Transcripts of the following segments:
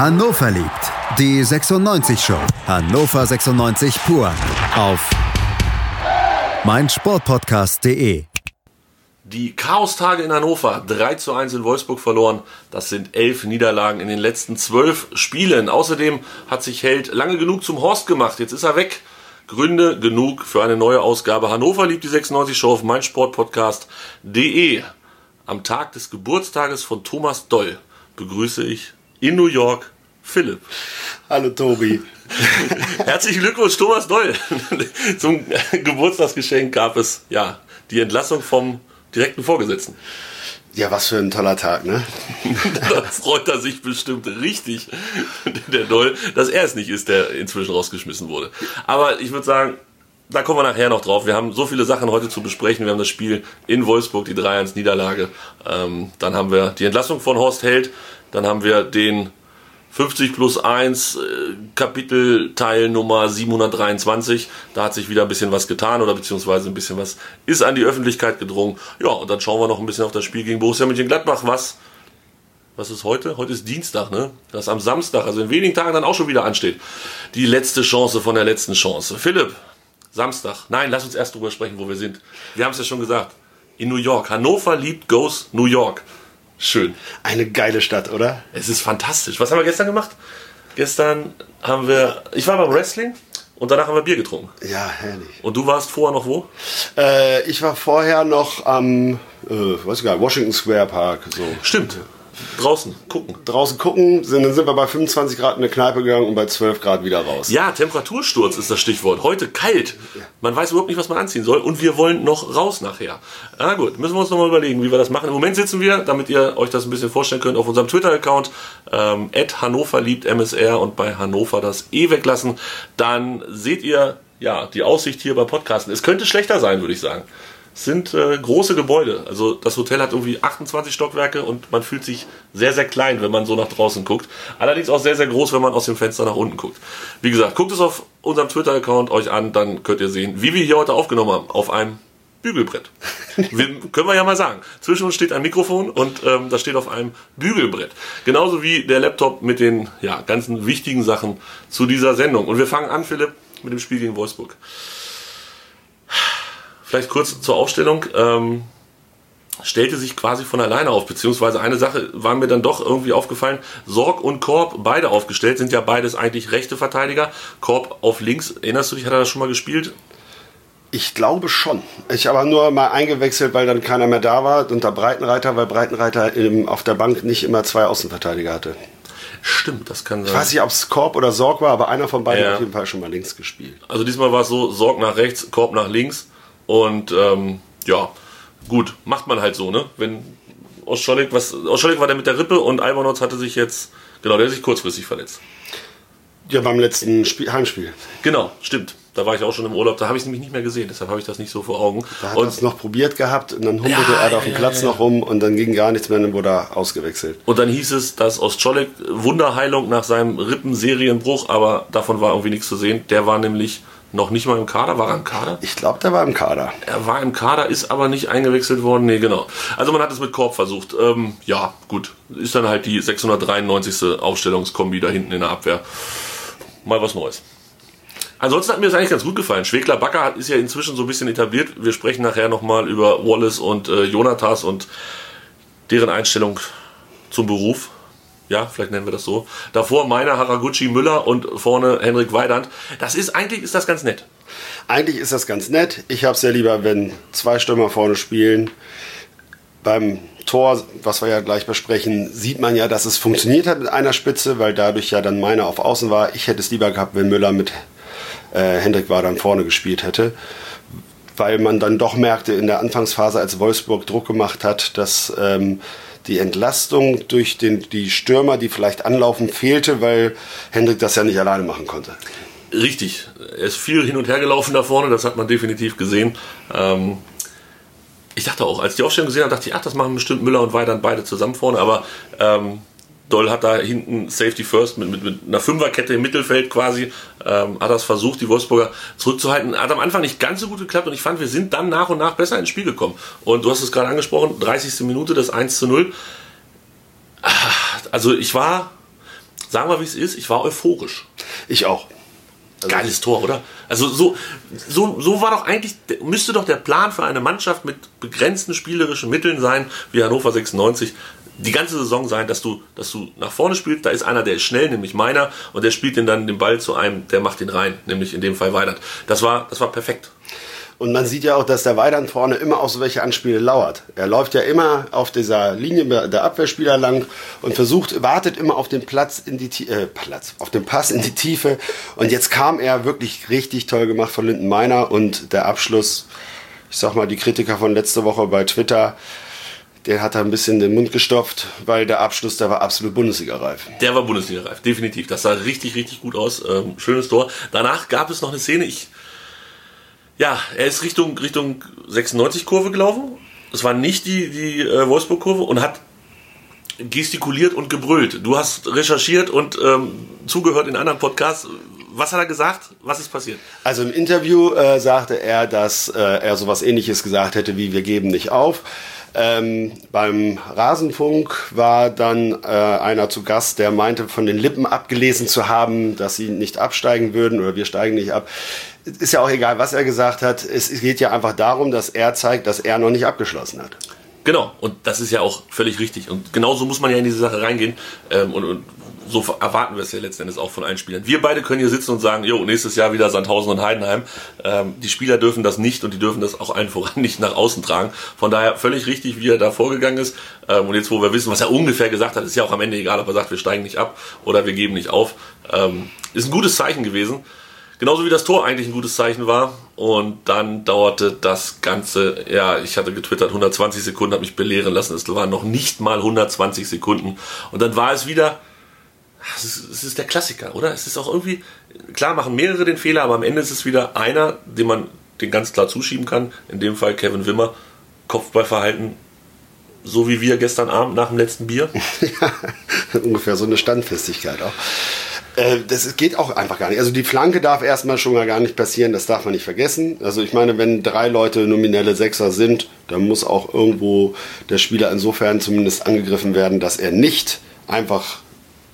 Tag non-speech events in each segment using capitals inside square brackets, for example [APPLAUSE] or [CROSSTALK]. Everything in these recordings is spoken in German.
Hannover liebt. Die 96 Show. Hannover 96 pur. Auf meinsportpodcast.de. Die Chaostage in Hannover, 3 zu 1 in Wolfsburg verloren. Das sind elf Niederlagen in den letzten zwölf Spielen. Außerdem hat sich Held lange genug zum Horst gemacht. Jetzt ist er weg. Gründe genug für eine neue Ausgabe. Hannover liebt die 96 Show auf meinsportpodcast.de. Am Tag des Geburtstages von Thomas Doll begrüße ich in New York Philipp. Hallo Tobi. [LAUGHS] Herzlichen Glückwunsch, Thomas Doll. [LAUGHS] Zum Geburtstagsgeschenk gab es ja die Entlassung vom direkten Vorgesetzten. Ja, was für ein toller Tag, ne? [LAUGHS] da freut er sich bestimmt richtig, der Doll, dass er es nicht ist, der inzwischen rausgeschmissen wurde. Aber ich würde sagen, da kommen wir nachher noch drauf. Wir haben so viele Sachen heute zu besprechen. Wir haben das Spiel in Wolfsburg, die 3-1-Niederlage. Ähm, dann haben wir die Entlassung von Horst Held. Dann haben wir den 50 plus 1 äh, Kapitelteil Nummer 723. Da hat sich wieder ein bisschen was getan oder beziehungsweise ein bisschen was ist an die Öffentlichkeit gedrungen. Ja, und dann schauen wir noch ein bisschen auf das Spiel gegen Borussia Mönchengladbach, was was ist heute? Heute ist Dienstag, ne? Das am Samstag, also in wenigen Tagen dann auch schon wieder ansteht. Die letzte Chance von der letzten Chance. Philipp, Samstag. Nein, lass uns erst drüber sprechen, wo wir sind. Wir haben es ja schon gesagt. In New York. Hannover liebt Goes New York. Schön. Eine geile Stadt, oder? Es ist fantastisch. Was haben wir gestern gemacht? Gestern haben wir, ich war beim Wrestling und danach haben wir Bier getrunken. Ja, herrlich. Und du warst vorher noch wo? Äh, ich war vorher noch am, äh, weiß ich gar nicht, Washington Square Park. So. Stimmt. Draußen gucken. Draußen gucken, sind, dann sind wir bei 25 Grad in eine Kneipe gegangen und bei 12 Grad wieder raus. Ja, Temperatursturz ist das Stichwort. Heute kalt. Man weiß überhaupt nicht, was man anziehen soll. Und wir wollen noch raus nachher. Na gut, müssen wir uns nochmal überlegen, wie wir das machen. Im Moment sitzen wir, damit ihr euch das ein bisschen vorstellen könnt, auf unserem Twitter-Account ähm, Hannover liebt MSR und bei Hannover das E weglassen. Dann seht ihr ja die Aussicht hier bei Podcasten. Es könnte schlechter sein, würde ich sagen sind äh, große Gebäude. Also das Hotel hat irgendwie 28 Stockwerke und man fühlt sich sehr, sehr klein, wenn man so nach draußen guckt. Allerdings auch sehr, sehr groß, wenn man aus dem Fenster nach unten guckt. Wie gesagt, guckt es auf unserem Twitter-Account euch an, dann könnt ihr sehen, wie wir hier heute aufgenommen haben. Auf einem Bügelbrett. [LAUGHS] wir, können wir ja mal sagen. Zwischen uns steht ein Mikrofon und ähm, das steht auf einem Bügelbrett. Genauso wie der Laptop mit den ja, ganzen wichtigen Sachen zu dieser Sendung. Und wir fangen an, Philipp, mit dem Spiel gegen Wolfsburg. Vielleicht kurz zur Aufstellung. Ähm, stellte sich quasi von alleine auf, beziehungsweise eine Sache war mir dann doch irgendwie aufgefallen. Sorg und Korb beide aufgestellt, sind ja beides eigentlich rechte Verteidiger. Korb auf links, erinnerst du dich, hat er das schon mal gespielt? Ich glaube schon. Ich habe nur mal eingewechselt, weil dann keiner mehr da war unter Breitenreiter, weil Breitenreiter auf der Bank nicht immer zwei Außenverteidiger hatte. Stimmt, das kann sein. Ich weiß nicht, ob es Korb oder Sorg war, aber einer von beiden ja. hat auf jeden Fall schon mal links gespielt. Also diesmal war es so, Sorg nach rechts, Korb nach links. Und ähm, ja, gut, macht man halt so, ne? Wenn Oscholik, was, Oscholik war der mit der Rippe und Albanotz hatte sich jetzt, genau, der hat sich kurzfristig verletzt. Ja, beim letzten Spiel, Heimspiel. Genau, stimmt. Da war ich auch schon im Urlaub, da habe ich es nämlich nicht mehr gesehen, deshalb habe ich das nicht so vor Augen. Da hat er es noch probiert gehabt und dann humpelte ja, er da auf dem ja, Platz ja, noch rum und dann ging gar nichts mehr, dann wurde er ausgewechselt. Und dann hieß es, dass Ostscholek Wunderheilung nach seinem Rippenserienbruch, aber davon war irgendwie nichts zu sehen. Der war nämlich noch nicht mal im Kader. War er im Kader? Ich glaube, der war im Kader. Er war im Kader, ist aber nicht eingewechselt worden. Nee, genau. Also man hat es mit Korb versucht. Ähm, ja, gut. Ist dann halt die 693. Aufstellungskombi da hinten in der Abwehr. Mal was Neues. Ansonsten hat mir das eigentlich ganz gut gefallen. Schwegler Backer ist ja inzwischen so ein bisschen etabliert. Wir sprechen nachher nochmal über Wallace und äh, Jonathas und deren Einstellung zum Beruf. Ja, vielleicht nennen wir das so. Davor meiner Haraguchi Müller und vorne Henrik Weidand. Das ist eigentlich ist das ganz nett. Eigentlich ist das ganz nett. Ich habe es ja lieber, wenn zwei Stürmer vorne spielen. Beim Tor, was wir ja gleich besprechen, sieht man ja, dass es funktioniert hat mit einer Spitze, weil dadurch ja dann meiner auf Außen war. Ich hätte es lieber gehabt, wenn Müller mit äh, Hendrik war dann vorne gespielt hätte weil man dann doch merkte in der Anfangsphase, als Wolfsburg Druck gemacht hat, dass ähm, die Entlastung durch den, die Stürmer, die vielleicht anlaufen, fehlte, weil Hendrik das ja nicht alleine machen konnte. Richtig. Er ist viel hin und her gelaufen da vorne, das hat man definitiv gesehen. Ähm, ich dachte auch, als die Aufstellung gesehen habe, dachte ich, ach, das machen bestimmt Müller und Weidand beide zusammen vorne, aber ähm, Doll hat da hinten Safety First mit, mit, mit einer Fünferkette im Mittelfeld quasi, ähm, hat das versucht, die Wolfsburger zurückzuhalten. Hat am Anfang nicht ganz so gut geklappt und ich fand, wir sind dann nach und nach besser ins Spiel gekommen. Und du hast es gerade angesprochen, 30. Minute, das 1 zu 0. Also ich war, sagen wir, wie es ist, ich war euphorisch. Ich auch. Also Geiles Tor, oder? Also so, so, so war doch eigentlich, müsste doch der Plan für eine Mannschaft mit begrenzten spielerischen Mitteln sein, wie Hannover 96, die ganze Saison sein, dass du, dass du nach vorne spielst, da ist einer, der ist schnell, nämlich meiner, und der spielt den dann den Ball zu einem, der macht den rein, nämlich in dem Fall Weidert. Das war, das war perfekt. Und man sieht ja auch, dass der Weidern vorne immer auf so welche Anspiele lauert. Er läuft ja immer auf dieser Linie der Abwehrspieler lang und versucht, wartet immer auf den Platz in die äh, Platz, auf den Pass in die Tiefe. Und jetzt kam er wirklich richtig toll gemacht von Linden Meiner und der Abschluss, ich sag mal, die Kritiker von letzte Woche bei Twitter, der hat da ein bisschen den Mund gestopft, weil der Abschluss, der war absolut Bundesliga-reif. Der war Bundesliga-reif, definitiv. Das sah richtig, richtig gut aus. Ähm, schönes Tor. Danach gab es noch eine Szene, ich ja, er ist Richtung, Richtung 96-Kurve gelaufen. Es war nicht die, die äh, Wolfsburg-Kurve und hat gestikuliert und gebrüllt. Du hast recherchiert und ähm, zugehört in anderen Podcasts. Was hat er gesagt? Was ist passiert? Also im Interview äh, sagte er, dass äh, er sowas ähnliches gesagt hätte wie wir geben nicht auf. Ähm, beim Rasenfunk war dann äh, einer zu Gast, der meinte, von den Lippen abgelesen zu haben, dass sie nicht absteigen würden oder wir steigen nicht ab ist ja auch egal, was er gesagt hat. Es geht ja einfach darum, dass er zeigt, dass er noch nicht abgeschlossen hat. Genau, und das ist ja auch völlig richtig. Und genauso muss man ja in diese Sache reingehen. Ähm, und, und, so erwarten wir es ja letzten Endes auch von allen Spielern. Wir beide können hier sitzen und sagen, jo, nächstes Jahr wieder Sandhausen und Heidenheim. Ähm, die Spieler dürfen das nicht und die dürfen das auch allen voran [LAUGHS] nicht nach außen tragen. Von daher völlig richtig, wie er da vorgegangen ist. Ähm, und jetzt, wo wir wissen, was er ungefähr gesagt hat, ist ja auch am Ende egal, ob er sagt, wir steigen nicht ab oder wir geben nicht auf. Ähm, ist ein gutes Zeichen gewesen. Genauso wie das Tor eigentlich ein gutes Zeichen war. Und dann dauerte das Ganze, ja, ich hatte getwittert, 120 Sekunden, habe mich belehren lassen. Es waren noch nicht mal 120 Sekunden. Und dann war es wieder, es ist, es ist der Klassiker, oder? Es ist auch irgendwie, klar machen mehrere den Fehler, aber am Ende ist es wieder einer, den man den ganz klar zuschieben kann. In dem Fall Kevin Wimmer, Kopfballverhalten so wie wir gestern Abend nach dem letzten Bier. [LAUGHS] ja, ungefähr so eine Standfestigkeit auch. Äh, das geht auch einfach gar nicht. Also die Flanke darf erstmal schon mal gar nicht passieren, das darf man nicht vergessen. Also ich meine, wenn drei Leute nominelle Sechser sind, dann muss auch irgendwo der Spieler insofern zumindest angegriffen werden, dass er nicht einfach,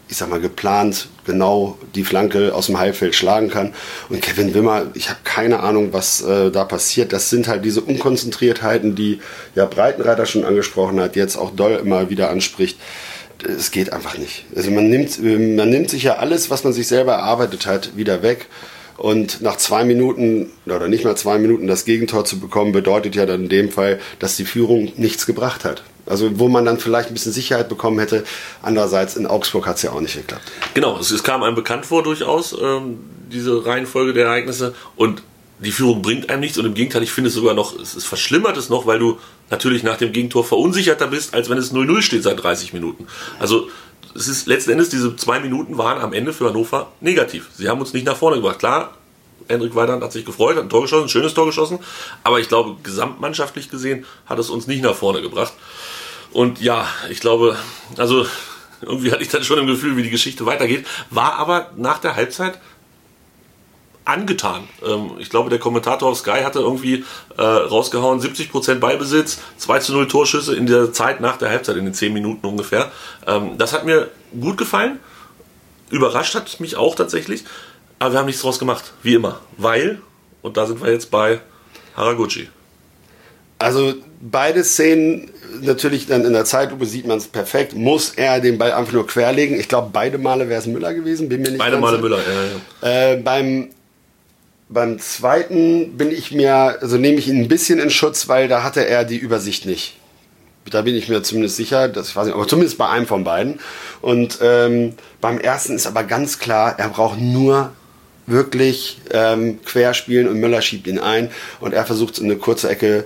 ich sag mal, geplant genau die Flanke aus dem Heilfeld schlagen kann. Und Kevin Wimmer, ich habe keine Ahnung, was äh, da passiert. Das sind halt diese Unkonzentriertheiten, die ja Breitenreiter schon angesprochen hat, jetzt auch Doll immer wieder anspricht es geht einfach nicht. Also man nimmt, man nimmt sich ja alles, was man sich selber erarbeitet hat, wieder weg. Und nach zwei Minuten oder nicht mal zwei Minuten das Gegentor zu bekommen, bedeutet ja dann in dem Fall, dass die Führung nichts gebracht hat. Also wo man dann vielleicht ein bisschen Sicherheit bekommen hätte. Andererseits in Augsburg hat es ja auch nicht geklappt. Genau, es, es kam einem bekannt vor durchaus, ähm, diese Reihenfolge der Ereignisse. Und die Führung bringt einem nichts und im Gegenteil, ich finde es sogar noch, es, es verschlimmert es noch, weil du natürlich nach dem Gegentor verunsicherter bist, als wenn es 0-0 steht seit 30 Minuten. Also es ist letzten Endes, diese zwei Minuten waren am Ende für Hannover negativ. Sie haben uns nicht nach vorne gebracht. Klar, Hendrik Weidand hat sich gefreut, hat ein Tor geschossen, ein schönes Tor geschossen, aber ich glaube, gesamtmannschaftlich gesehen hat es uns nicht nach vorne gebracht. Und ja, ich glaube, also irgendwie hatte ich dann schon im Gefühl, wie die Geschichte weitergeht, war aber nach der Halbzeit angetan. Ähm, ich glaube, der Kommentator auf Sky hatte irgendwie äh, rausgehauen, 70% Ballbesitz, 2 zu 0 Torschüsse in der Zeit nach der Halbzeit, in den 10 Minuten ungefähr. Ähm, das hat mir gut gefallen. Überrascht hat mich auch tatsächlich. Aber wir haben nichts draus gemacht, wie immer. Weil, und da sind wir jetzt bei Haraguchi. Also beide Szenen, natürlich dann in der Zeitlupe sieht man es perfekt, muss er den Ball einfach nur querlegen. Ich glaube, beide Male wäre es Müller gewesen, bin mir nicht Beide Male Müller, ja, ja. Äh, beim beim zweiten bin ich mir, also nehme ich ihn ein bisschen in Schutz, weil da hatte er die Übersicht nicht. Da bin ich mir zumindest sicher, dass ich weiß nicht, aber zumindest bei einem von beiden. Und ähm, beim ersten ist aber ganz klar, er braucht nur wirklich ähm, querspielen und Müller schiebt ihn ein und er versucht eine kurze Ecke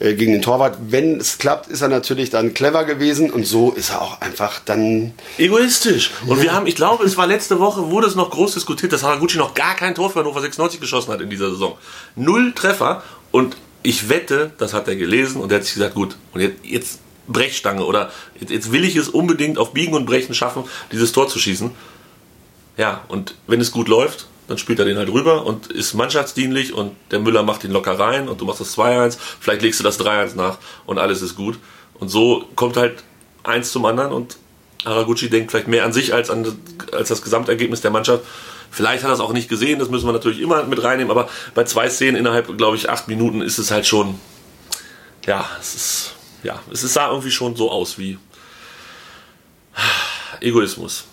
äh, gegen den Torwart. Wenn es klappt, ist er natürlich dann clever gewesen und so ist er auch einfach dann egoistisch. Und ja. wir haben, ich glaube, es war letzte Woche, wurde es noch groß diskutiert, dass Haraguchi noch gar kein Tor für Hannover 96 geschossen hat in dieser Saison. Null Treffer und ich wette, das hat er gelesen und er hat sich gesagt, gut, und jetzt, jetzt Brechstange oder jetzt, jetzt will ich es unbedingt auf Biegen und Brechen schaffen, dieses Tor zu schießen. Ja, und wenn es gut läuft, dann spielt er den halt rüber und ist mannschaftsdienlich und der Müller macht ihn locker rein und du machst das 2-1, vielleicht legst du das 3-1 nach und alles ist gut. Und so kommt halt eins zum anderen und Haraguchi denkt vielleicht mehr an sich als an als das Gesamtergebnis der Mannschaft. Vielleicht hat er es auch nicht gesehen, das müssen wir natürlich immer mit reinnehmen, aber bei zwei Szenen innerhalb, glaube ich, acht Minuten ist es halt schon, ja, es ist, ja, es sah irgendwie schon so aus wie Egoismus.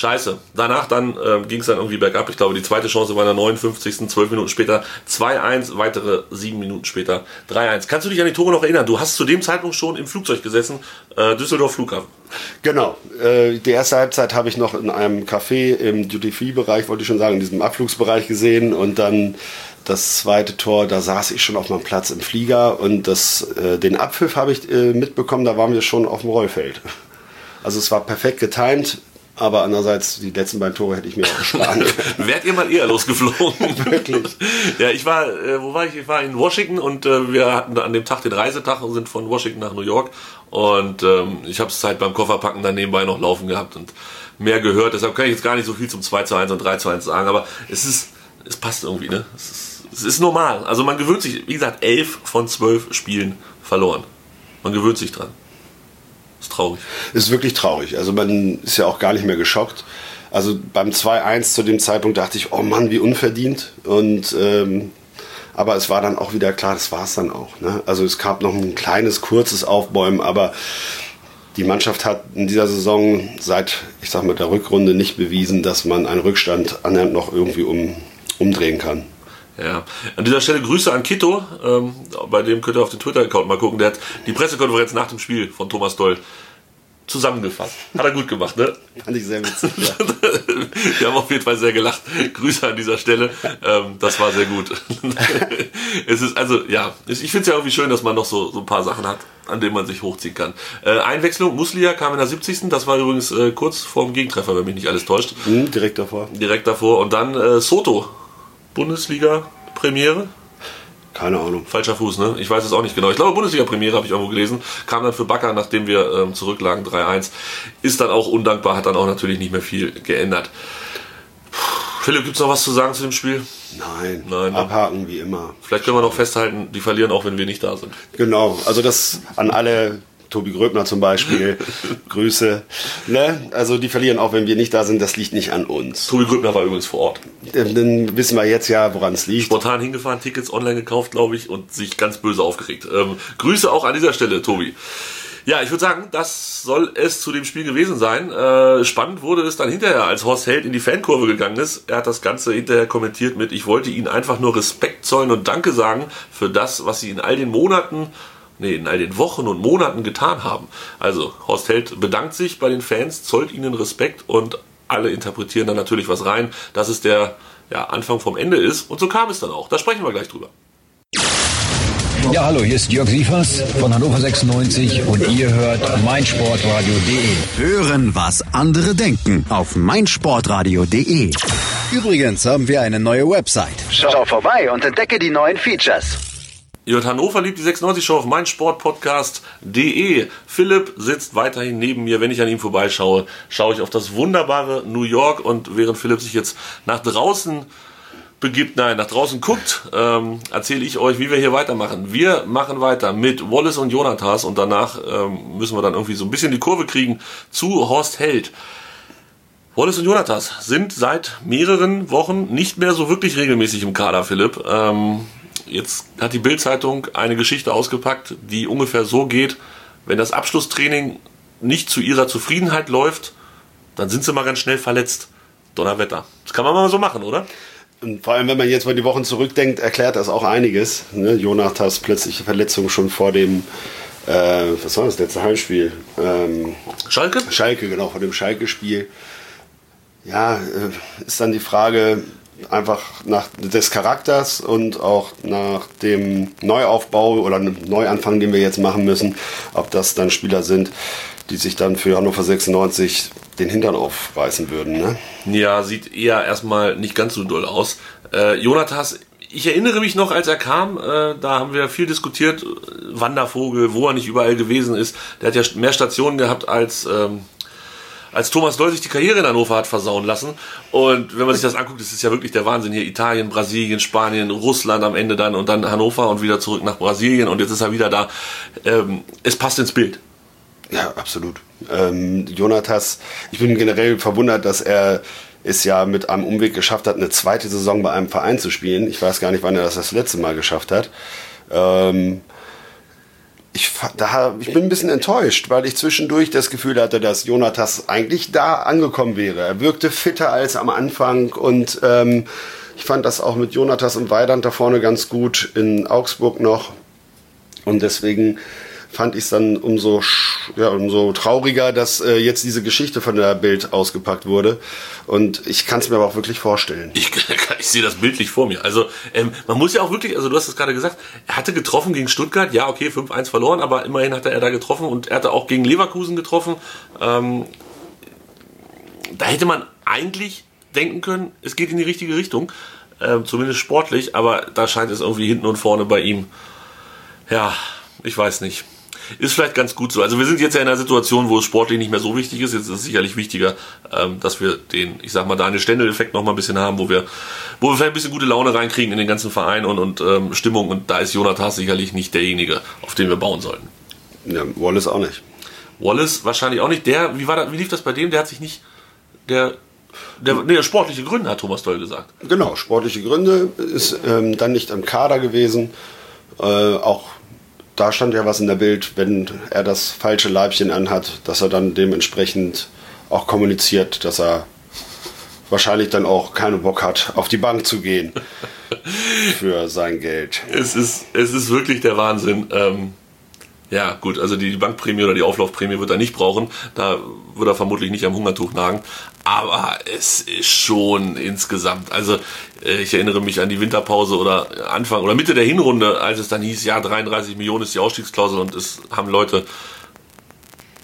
Scheiße. Danach dann äh, ging es dann irgendwie bergab. Ich glaube, die zweite Chance war in der 59. 12 Minuten später 2-1, weitere 7 Minuten später 3-1. Kannst du dich an die Tore noch erinnern? Du hast zu dem Zeitpunkt schon im Flugzeug gesessen, äh, Düsseldorf Flughafen. Genau. Äh, die erste Halbzeit habe ich noch in einem Café im Duty-Free-Bereich, wollte ich schon sagen, in diesem Abflugsbereich gesehen und dann das zweite Tor, da saß ich schon auf meinem Platz im Flieger und das, äh, den Abpfiff habe ich äh, mitbekommen, da waren wir schon auf dem Rollfeld. Also es war perfekt getimt. Aber andererseits, die letzten beiden Tore hätte ich mir auch sparen [LAUGHS] können. Wärt ihr mal eher losgeflogen? [LAUGHS] Wirklich. Ja, ich war, äh, wo war ich? Ich war in Washington und äh, wir hatten an dem Tag den Reisetag und sind von Washington nach New York. Und ähm, ich habe es Zeit beim Kofferpacken dann nebenbei noch laufen gehabt und mehr gehört. Deshalb kann ich jetzt gar nicht so viel zum 2 zu 1 und 3 zu 1 sagen. Aber es ist, es passt irgendwie, ne? Es ist, es ist normal. Also man gewöhnt sich, wie gesagt, elf von zwölf Spielen verloren. Man gewöhnt sich dran. Ist traurig. Ist wirklich traurig. Also man ist ja auch gar nicht mehr geschockt. Also beim 2-1 zu dem Zeitpunkt dachte ich, oh Mann, wie unverdient. Und ähm, aber es war dann auch wieder klar, das war es dann auch. Ne? Also es gab noch ein kleines, kurzes Aufbäumen, aber die Mannschaft hat in dieser Saison seit, ich sag mal, der Rückrunde nicht bewiesen, dass man einen Rückstand annähernd noch irgendwie um, umdrehen kann. Ja, an dieser Stelle Grüße an Kito, ähm, bei dem könnt ihr auf den Twitter-Account mal gucken. Der hat die Pressekonferenz nach dem Spiel von Thomas Doll zusammengefasst. Hat er gut gemacht, ne? Fand ich sehr witzig. Ja. [LAUGHS] Wir haben auf jeden Fall sehr gelacht. Grüße an dieser Stelle. Ähm, das war sehr gut. [LAUGHS] es ist also, ja, ich finde es ja irgendwie schön, dass man noch so, so ein paar Sachen hat, an denen man sich hochziehen kann. Äh, Einwechslung, Muslia kam in der 70. Das war übrigens äh, kurz vor dem Gegentreffer, wenn mich nicht alles täuscht. Mhm, direkt davor. Direkt davor. Und dann äh, Soto, Bundesliga-Premiere. Keine Ahnung. Falscher Fuß, ne? Ich weiß es auch nicht genau. Ich glaube, Bundesliga-Premiere habe ich irgendwo gelesen. Kam dann für Bakker, nachdem wir ähm, zurücklagen, 3-1. Ist dann auch undankbar, hat dann auch natürlich nicht mehr viel geändert. Philipp, gibt es noch was zu sagen zu dem Spiel? Nein, Nein, ne? abhaken wie immer. Vielleicht können wir noch festhalten, die verlieren auch, wenn wir nicht da sind. Genau, also das an alle, Tobi Gröbner zum Beispiel, [LAUGHS] Grüße. Ne? Also die verlieren auch, wenn wir nicht da sind, das liegt nicht an uns. Tobi Grübner war übrigens vor Ort. Ähm, Dann wissen wir jetzt ja, woran es liegt. Spontan hingefahren, Tickets online gekauft, glaube ich, und sich ganz böse aufgeregt. Ähm, Grüße auch an dieser Stelle, Tobi. Ja, ich würde sagen, das soll es zu dem Spiel gewesen sein. Äh, spannend wurde es dann hinterher, als Horst Held in die Fankurve gegangen ist. Er hat das Ganze hinterher kommentiert mit, ich wollte Ihnen einfach nur Respekt zollen und Danke sagen für das, was Sie in all den Monaten, nee, in all den Wochen und Monaten getan haben. Also, Horst Held bedankt sich bei den Fans, zollt ihnen Respekt und alle interpretieren dann natürlich was rein, dass es der ja, Anfang vom Ende ist. Und so kam es dann auch. Da sprechen wir gleich drüber. Ja, hallo, hier ist Jörg Sievers von Hannover 96 und ihr hört meinsportradio.de. Hören, was andere denken auf meinsportradio.de. Übrigens haben wir eine neue Website. Schau vorbei und entdecke die neuen Features. Hört Hannover liebt die 96 Show auf meinsportpodcast.de. Philipp sitzt weiterhin neben mir. Wenn ich an ihm vorbeischaue, schaue ich auf das wunderbare New York und während Philipp sich jetzt nach draußen begibt, nein, nach draußen guckt, ähm, erzähle ich euch, wie wir hier weitermachen. Wir machen weiter mit Wallace und Jonathas und danach ähm, müssen wir dann irgendwie so ein bisschen die Kurve kriegen zu Horst Held. Wallace und Jonathas sind seit mehreren Wochen nicht mehr so wirklich regelmäßig im Kader, Philipp. Ähm, jetzt hat die Bild-Zeitung eine Geschichte ausgepackt, die ungefähr so geht, wenn das Abschlusstraining nicht zu ihrer Zufriedenheit läuft, dann sind sie mal ganz schnell verletzt. Donnerwetter. Das kann man mal so machen, oder? Und vor allem, wenn man jetzt mal die Wochen zurückdenkt, erklärt das auch einiges. Ne? Jonathas plötzliche Verletzung schon vor dem, äh, was war das letzte Heimspiel? Ähm, Schalke? Schalke, genau, vor dem Schalke-Spiel. Ja, äh, ist dann die Frage einfach nach des Charakters und auch nach dem Neuaufbau oder Neuanfang, den wir jetzt machen müssen, ob das dann Spieler sind, die sich dann für Hannover 96 den Hintern aufreißen würden. Ne? Ja, sieht eher erstmal nicht ganz so doll aus. Äh, Jonathas, ich erinnere mich noch, als er kam, äh, da haben wir viel diskutiert, Wandervogel, wo er nicht überall gewesen ist. Der hat ja mehr Stationen gehabt als... Ähm, als Thomas Doll sich die Karriere in Hannover hat versauen lassen. Und wenn man sich das anguckt, das ist ja wirklich der Wahnsinn hier. Italien, Brasilien, Spanien, Russland am Ende dann und dann Hannover und wieder zurück nach Brasilien und jetzt ist er wieder da. Ähm, es passt ins Bild. Ja, absolut. Ähm, Jonatas, ich bin generell verwundert, dass er es ja mit einem Umweg geschafft hat, eine zweite Saison bei einem Verein zu spielen. Ich weiß gar nicht, wann er das das letzte Mal geschafft hat. Ähm, ich, da, ich bin ein bisschen enttäuscht, weil ich zwischendurch das Gefühl hatte, dass Jonatas eigentlich da angekommen wäre. Er wirkte fitter als am Anfang und ähm, ich fand das auch mit Jonatas und Weidand da vorne ganz gut in Augsburg noch. Und deswegen fand ich es dann umso, ja, umso trauriger, dass äh, jetzt diese Geschichte von der Bild ausgepackt wurde. Und ich kann es mir aber auch wirklich vorstellen. Ich, [LAUGHS] ich sehe das bildlich vor mir. Also ähm, man muss ja auch wirklich, also du hast es gerade gesagt, er hatte getroffen gegen Stuttgart, ja okay, 5-1 verloren, aber immerhin hatte er da getroffen und er hatte auch gegen Leverkusen getroffen. Ähm, da hätte man eigentlich denken können, es geht in die richtige Richtung, äh, zumindest sportlich, aber da scheint es irgendwie hinten und vorne bei ihm, ja, ich weiß nicht ist vielleicht ganz gut so. Also wir sind jetzt ja in einer Situation, wo es sportlich nicht mehr so wichtig ist. Jetzt ist es sicherlich wichtiger, ähm, dass wir den, ich sag mal, Daniel Stendel-Effekt noch mal ein bisschen haben, wo wir, wo wir vielleicht ein bisschen gute Laune reinkriegen in den ganzen Verein und, und ähm, Stimmung. Und da ist Jonathan sicherlich nicht derjenige, auf den wir bauen sollten. Ja, Wallace auch nicht. Wallace wahrscheinlich auch nicht. Der, wie war das, wie lief das bei dem? Der hat sich nicht, der, der, nee, sportliche Gründe, hat Thomas Doll gesagt. Genau, sportliche Gründe ist ähm, dann nicht im Kader gewesen. Äh, auch da stand ja was in der Bild, wenn er das falsche Leibchen anhat, dass er dann dementsprechend auch kommuniziert, dass er wahrscheinlich dann auch keinen Bock hat, auf die Bank zu gehen [LAUGHS] für sein Geld. Es ist, es ist wirklich der Wahnsinn. Ähm, ja, gut, also die Bankprämie oder die Auflaufprämie wird er nicht brauchen. Da wird er vermutlich nicht am Hungertuch nagen. Aber es ist schon insgesamt. Also äh, ich erinnere mich an die Winterpause oder Anfang oder Mitte der Hinrunde, als es dann hieß, ja, 33 Millionen ist die Ausstiegsklausel und es haben Leute,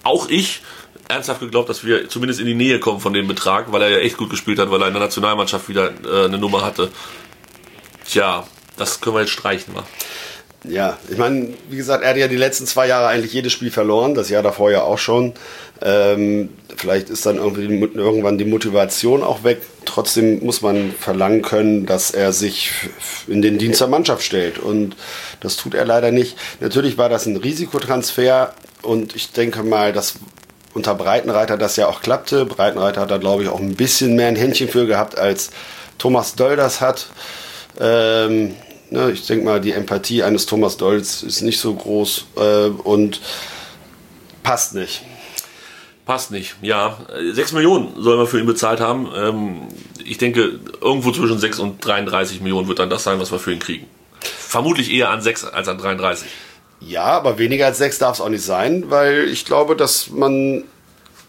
auch ich, ernsthaft geglaubt, dass wir zumindest in die Nähe kommen von dem Betrag, weil er ja echt gut gespielt hat, weil er in der Nationalmannschaft wieder äh, eine Nummer hatte. Tja, das können wir jetzt streichen. Wa? Ja, ich meine, wie gesagt, er hat ja die letzten zwei Jahre eigentlich jedes Spiel verloren, das Jahr davor ja auch schon. Ähm, vielleicht ist dann irgendwie irgendwann die Motivation auch weg. Trotzdem muss man verlangen können, dass er sich in den Dienst der Mannschaft stellt. Und das tut er leider nicht. Natürlich war das ein Risikotransfer und ich denke mal, dass unter Breitenreiter das ja auch klappte. Breitenreiter hat da, glaube ich, auch ein bisschen mehr ein Händchen für gehabt, als Thomas Doll das hat. Ähm, Ne, ich denke mal, die Empathie eines Thomas Dolz ist nicht so groß äh, und passt nicht. Passt nicht, ja. Sechs Millionen sollen wir für ihn bezahlt haben. Ähm, ich denke, irgendwo zwischen 6 und 33 Millionen wird dann das sein, was wir für ihn kriegen. Vermutlich eher an 6 als an 33. Ja, aber weniger als 6 darf es auch nicht sein, weil ich glaube, dass man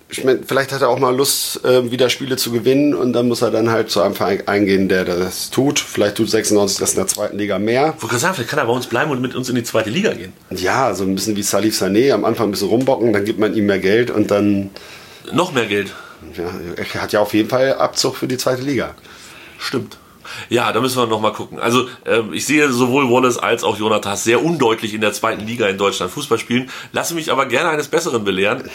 ich mein, vielleicht hat er auch mal Lust, äh, wieder Spiele zu gewinnen und dann muss er dann halt zu einem Verein eingehen, der das tut. Vielleicht tut 96 das in der zweiten Liga mehr. Ich wollte sagen, vielleicht kann er bei uns bleiben und mit uns in die zweite Liga gehen. Ja, so ein bisschen wie Salif Sané, am Anfang ein bisschen rumbocken, dann gibt man ihm mehr Geld und dann... Noch mehr Geld. Ja, er hat ja auf jeden Fall Abzug für die zweite Liga. Stimmt. Ja, da müssen wir noch mal gucken. Also äh, ich sehe sowohl Wallace als auch Jonathas sehr undeutlich in der zweiten Liga in Deutschland Fußball spielen. Lasse mich aber gerne eines Besseren belehren.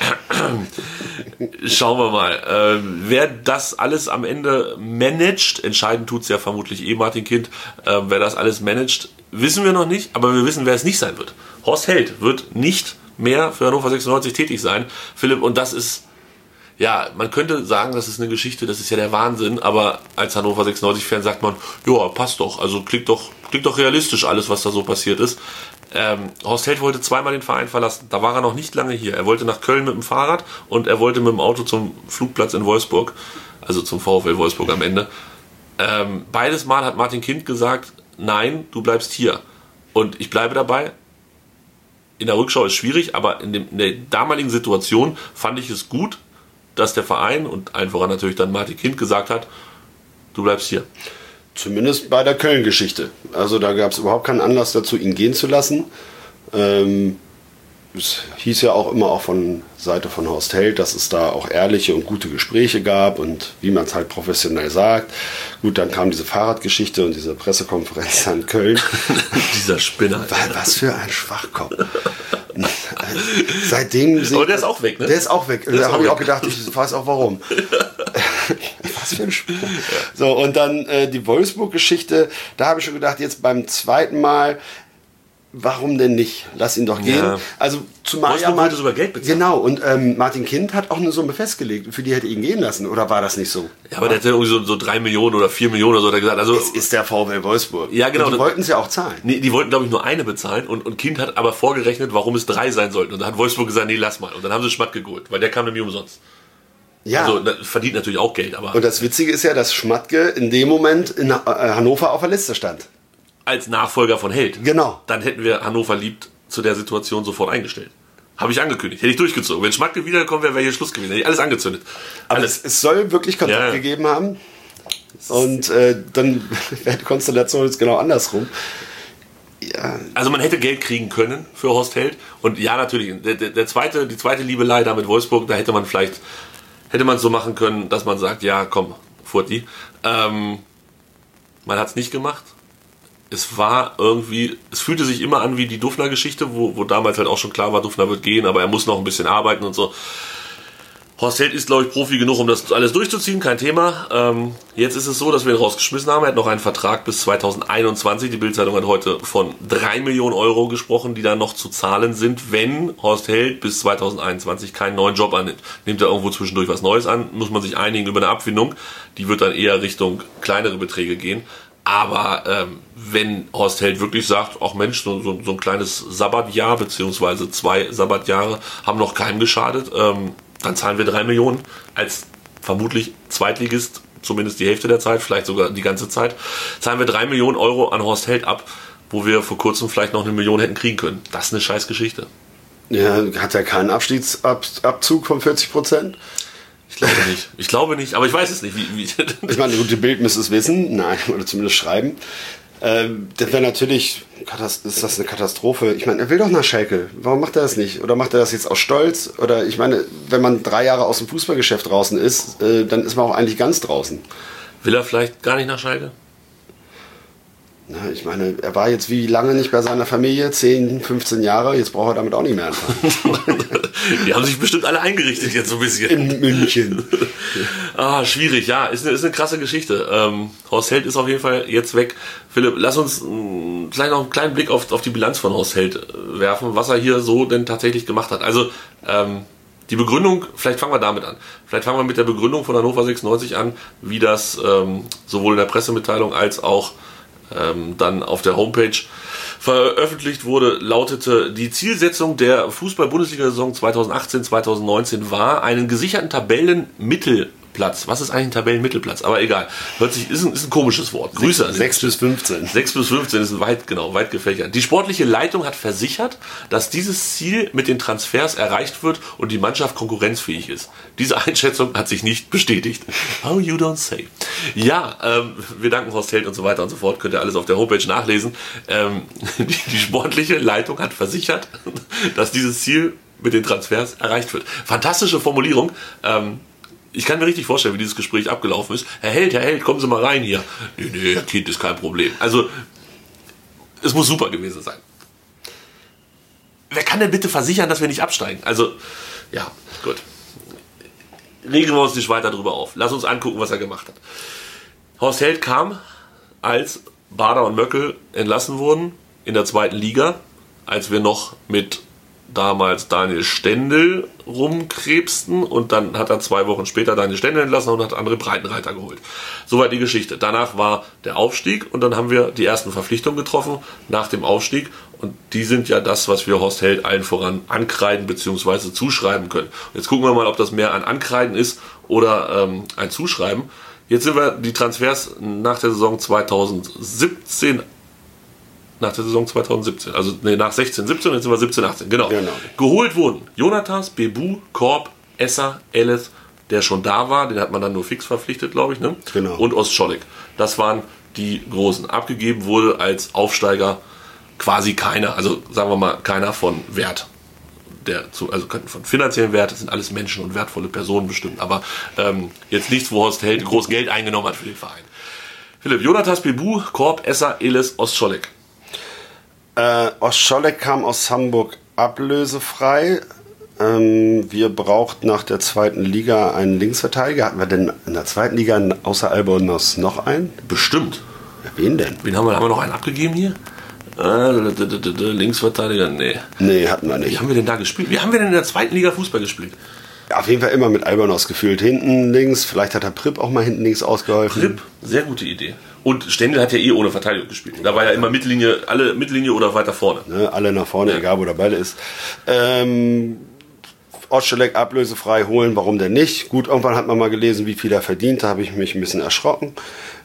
Schauen wir mal. Äh, wer das alles am Ende managt, entscheidend tut's ja vermutlich eh Martin Kind, äh, wer das alles managt, wissen wir noch nicht, aber wir wissen, wer es nicht sein wird. Horst Held wird nicht mehr für Hannover 96 tätig sein, Philipp, und das ist ja, man könnte sagen, das ist eine Geschichte, das ist ja der Wahnsinn, aber als Hannover 96-Fan sagt man, ja, passt doch, also klingt doch, klingt doch realistisch alles, was da so passiert ist. Ähm, Horst Held wollte zweimal den Verein verlassen, da war er noch nicht lange hier. Er wollte nach Köln mit dem Fahrrad und er wollte mit dem Auto zum Flugplatz in Wolfsburg, also zum VfL Wolfsburg am Ende. Ähm, beides Mal hat Martin Kind gesagt, nein, du bleibst hier. Und ich bleibe dabei, in der Rückschau ist schwierig, aber in, dem, in, der damaligen Situation fand ich es gut, dass der Verein und einfach natürlich dann Martin Kind gesagt hat, du bleibst hier. Zumindest bei der Köln-Geschichte. Also da gab es überhaupt keinen Anlass dazu, ihn gehen zu lassen. Ähm, es hieß ja auch immer auch von Seite von Horst Held, dass es da auch ehrliche und gute Gespräche gab und wie man es halt professionell sagt. Gut, dann kam diese Fahrradgeschichte und diese Pressekonferenz in Köln. [LAUGHS] Dieser Spinner. Was für ein Schwachkopf. Seitdem. Aber der ist auch weg, ne? Der ist auch weg. Der da habe ich auch gedacht, ich weiß auch warum. [LAUGHS] [LAUGHS] Was für ein Spiel. So, und dann äh, die Wolfsburg-Geschichte, da habe ich schon gedacht, jetzt beim zweiten Mal, warum denn nicht? Lass ihn doch gehen. Ja. Also zumal Wolfsburg mal- wollte sogar Geld bezahlen. Genau, und ähm, Martin Kind hat auch eine Summe festgelegt, für die hätte ihn gehen lassen. Oder war das nicht so? Ja, aber der hat ja irgendwie so, so drei Millionen oder vier Millionen oder so hat er gesagt. Also, Es ist der VfL Wolfsburg. Ja, genau. Und die wollten es ja auch zahlen. nee, die wollten, glaube ich, nur eine bezahlen und, und Kind hat aber vorgerechnet, warum es drei sein sollten. Und dann hat Wolfsburg gesagt, nee, lass mal. Und dann haben sie Schmatt geholt, weil der kam nämlich umsonst. Ja. Also, verdient natürlich auch Geld, aber und das Witzige ist ja, dass Schmatke in dem Moment in äh, Hannover auf der Liste stand. als Nachfolger von Held. Genau. Dann hätten wir Hannover liebt zu der Situation sofort eingestellt. Habe ich angekündigt. Hätte ich durchgezogen. Wenn Schmatke wiedergekommen wäre, wäre hier Schluss gewesen. Hätte ich alles angezündet. Aber alles. es, es soll wirklich Kontakt Ja, gegeben haben. Und äh, dann [LAUGHS] wäre die Konstellation jetzt genau andersrum. Ja, Also man hätte Geld kriegen können für Horst Held. Und ja, natürlich, der, der zweite, die zweite Liebelei da mit Wolfsburg, da hätte man vielleicht, hätte man so machen können, dass man sagt, ja, komm, Furti. Ähm, man hat es nicht gemacht. Es war irgendwie, es fühlte sich immer an wie die Dufner-Geschichte, wo, wo damals halt auch schon klar war, Dufner wird gehen, aber er muss noch ein bisschen arbeiten und so. Horst Held ist, glaube ich, Profi genug, um das alles durchzuziehen, kein Thema. Ähm, jetzt ist es so, dass wir ihn rausgeschmissen haben. Er hat noch einen Vertrag bis 2021. Die Bildzeitung hat heute von 3 Millionen Euro gesprochen, die da noch zu zahlen sind, wenn Horst Held bis 2021 keinen neuen Job annimmt. Nimmt er irgendwo zwischendurch was Neues an, muss man sich einigen über eine Abfindung. Die wird dann eher Richtung kleinere Beträge gehen. Aber ähm, wenn Horst Held wirklich sagt, ach Mensch, so, so, so ein kleines Sabbatjahr beziehungsweise zwei Sabbatjahre haben noch keinem geschadet, ähm, dann zahlen wir drei Millionen als vermutlich Zweitligist, zumindest die Hälfte der Zeit, vielleicht sogar die ganze Zeit, zahlen wir drei Millionen Euro an Horst Held ab, wo wir vor kurzem vielleicht noch eine Million hätten kriegen können. Das ist eine scheiß Geschichte. ja, hat er keinen Abstiegsabzug von 40 Prozent? Ich glaube nicht. Ich glaube nicht, aber ich weiß es nicht. Wie, wie Ich meine, gut, die Bild müsste es wissen, nein, oder zumindest schreiben. Ähm, das wäre natürlich, ist das eine Katastrophe. Ich meine, er will doch nach Schalke. Warum macht er das nicht? Oder macht er das jetzt aus Stolz? Oder ich meine, wenn man drei Jahre aus dem Fußballgeschäft draußen ist, äh, dann ist man auch eigentlich ganz draußen. Will er vielleicht gar nicht nach Schalke? Na, ich meine, er war jetzt wie lange nicht bei seiner Familie? 10, 15 Jahre. Jetzt braucht er damit auch nicht mehr anfangen. [LAUGHS] Die haben sich bestimmt alle eingerichtet jetzt so ein bisschen. In München. [LAUGHS] Ah, schwierig, ja, ist eine, ist eine krasse Geschichte. Ähm, Horst Held ist auf jeden Fall jetzt weg. Philipp, lass uns vielleicht noch einen kleinen Blick auf, auf die Bilanz von Horst Held äh, werfen, was er hier so denn tatsächlich gemacht hat. Also, ähm, die Begründung, vielleicht fangen wir damit an. Vielleicht fangen wir mit der Begründung von Hannover 96 an, wie das ähm, sowohl in der Pressemitteilung als auch ähm, dann auf der Homepage veröffentlicht wurde, lautete, die Zielsetzung der Fußball-Bundesliga-Saison 2018-2019 war, einen gesicherten Tabellenmittelplatz. Was ist eigentlich ein Tabellenmittelplatz? Aber egal. Hört sich, ist ein, ist ein komisches Wort. Grüße an 6 bis 15. 6 bis 15 ist weit, genau, weit gefächert. Die sportliche Leitung hat versichert, dass dieses Ziel mit den Transfers erreicht wird und die Mannschaft konkurrenzfähig ist. Diese Einschätzung hat sich nicht bestätigt. How you don't say. Ja, ähm, wir danken Horst Held und so weiter und so fort. Könnt ihr alles auf der Homepage nachlesen. Ähm, [LAUGHS] die, die sportliche Leitung hat versichert, [LAUGHS] dass dieses Ziel mit den Transfers erreicht wird. Fantastische Formulierung. Ähm, ich kann mir richtig vorstellen, wie dieses Gespräch abgelaufen ist. Herr Held, Herr Held, kommen Sie mal rein hier. Nee, nee, Kind ist kein Problem. Also, es muss super gewesen sein. Wer kann denn bitte versichern, dass wir nicht absteigen? Also, ja, gut. Regen wir uns nicht weiter drüber auf. Lass uns angucken, was er gemacht hat. Horst Held kam, als Bader und Möckel entlassen wurden in der zweiten Liga, als wir noch mit damals Daniel Stendel rumkrebsten und dann hat er zwei Wochen später Daniel Stendel entlassen und hat andere Breitenreiter geholt. Soweit die Geschichte. Danach war der Aufstieg und dann haben wir die ersten Verpflichtungen getroffen nach dem Aufstieg und die sind ja das, was wir Horst Held allen voran ankreiden bzw. zuschreiben können. Jetzt gucken wir mal, ob das mehr ein Ankreiden ist oder ähm, ein Zuschreiben. Jetzt sind wir die Transfers nach der Saison 2017 nach der Saison 2017, also nee, nach 16, 17, jetzt sind wir 17, 18, genau. Genau. Geholt wurden Jonathas, Bebu, Korb, Esser, Ellis, der schon da war, den hat man dann nur fix verpflichtet, glaube ich, ne? Genau. Und Ostscholek. Das waren die Großen. Abgegeben wurde als Aufsteiger quasi keiner, also sagen wir mal keiner von Wert. Der zu, also könnten von finanziellen Wert, das sind alles Menschen und wertvolle Personen bestimmt, aber ähm, jetzt nichts, wo Horst Held groß Geld eingenommen hat für den Verein. Philipp, Jonathas, Bebu, Korb, Esser, Elis, Ostscholek. Äh, Ostscholek kam aus Hamburg ablösefrei. Ähm, wir brauchten nach der zweiten Liga einen Linksverteidiger. Hatten wir denn in der zweiten Liga außer Albonos noch einen? Bestimmt. Ja, wen denn? Wen haben wir, haben wir noch einen abgegeben hier? D- Linksverteidiger, nee. Nee, hatten wir Wie nicht. haben wir denn da gespielt? Wie haben wir denn in der zweiten Liga Fußball gespielt? Ja, auf jeden Fall immer mit Albanos gefühlt. Hinten links, vielleicht hat der Prip auch mal hinten links ausgeholfen. Grip, sehr gute Idee. Und Stendel hat ja eh ohne Verteidigung gespielt. Da war ja immer Mittellinie, alle Mittellinie oder weiter vorne. Ne, alle nach vorne, egal wo der Ball ist. Ähm, Ostschelek ablösefrei holen, warum denn nicht? Gut, irgendwann hat man mal gelesen, wie viel er verdient. Da habe ich mich ein bisschen erschrocken.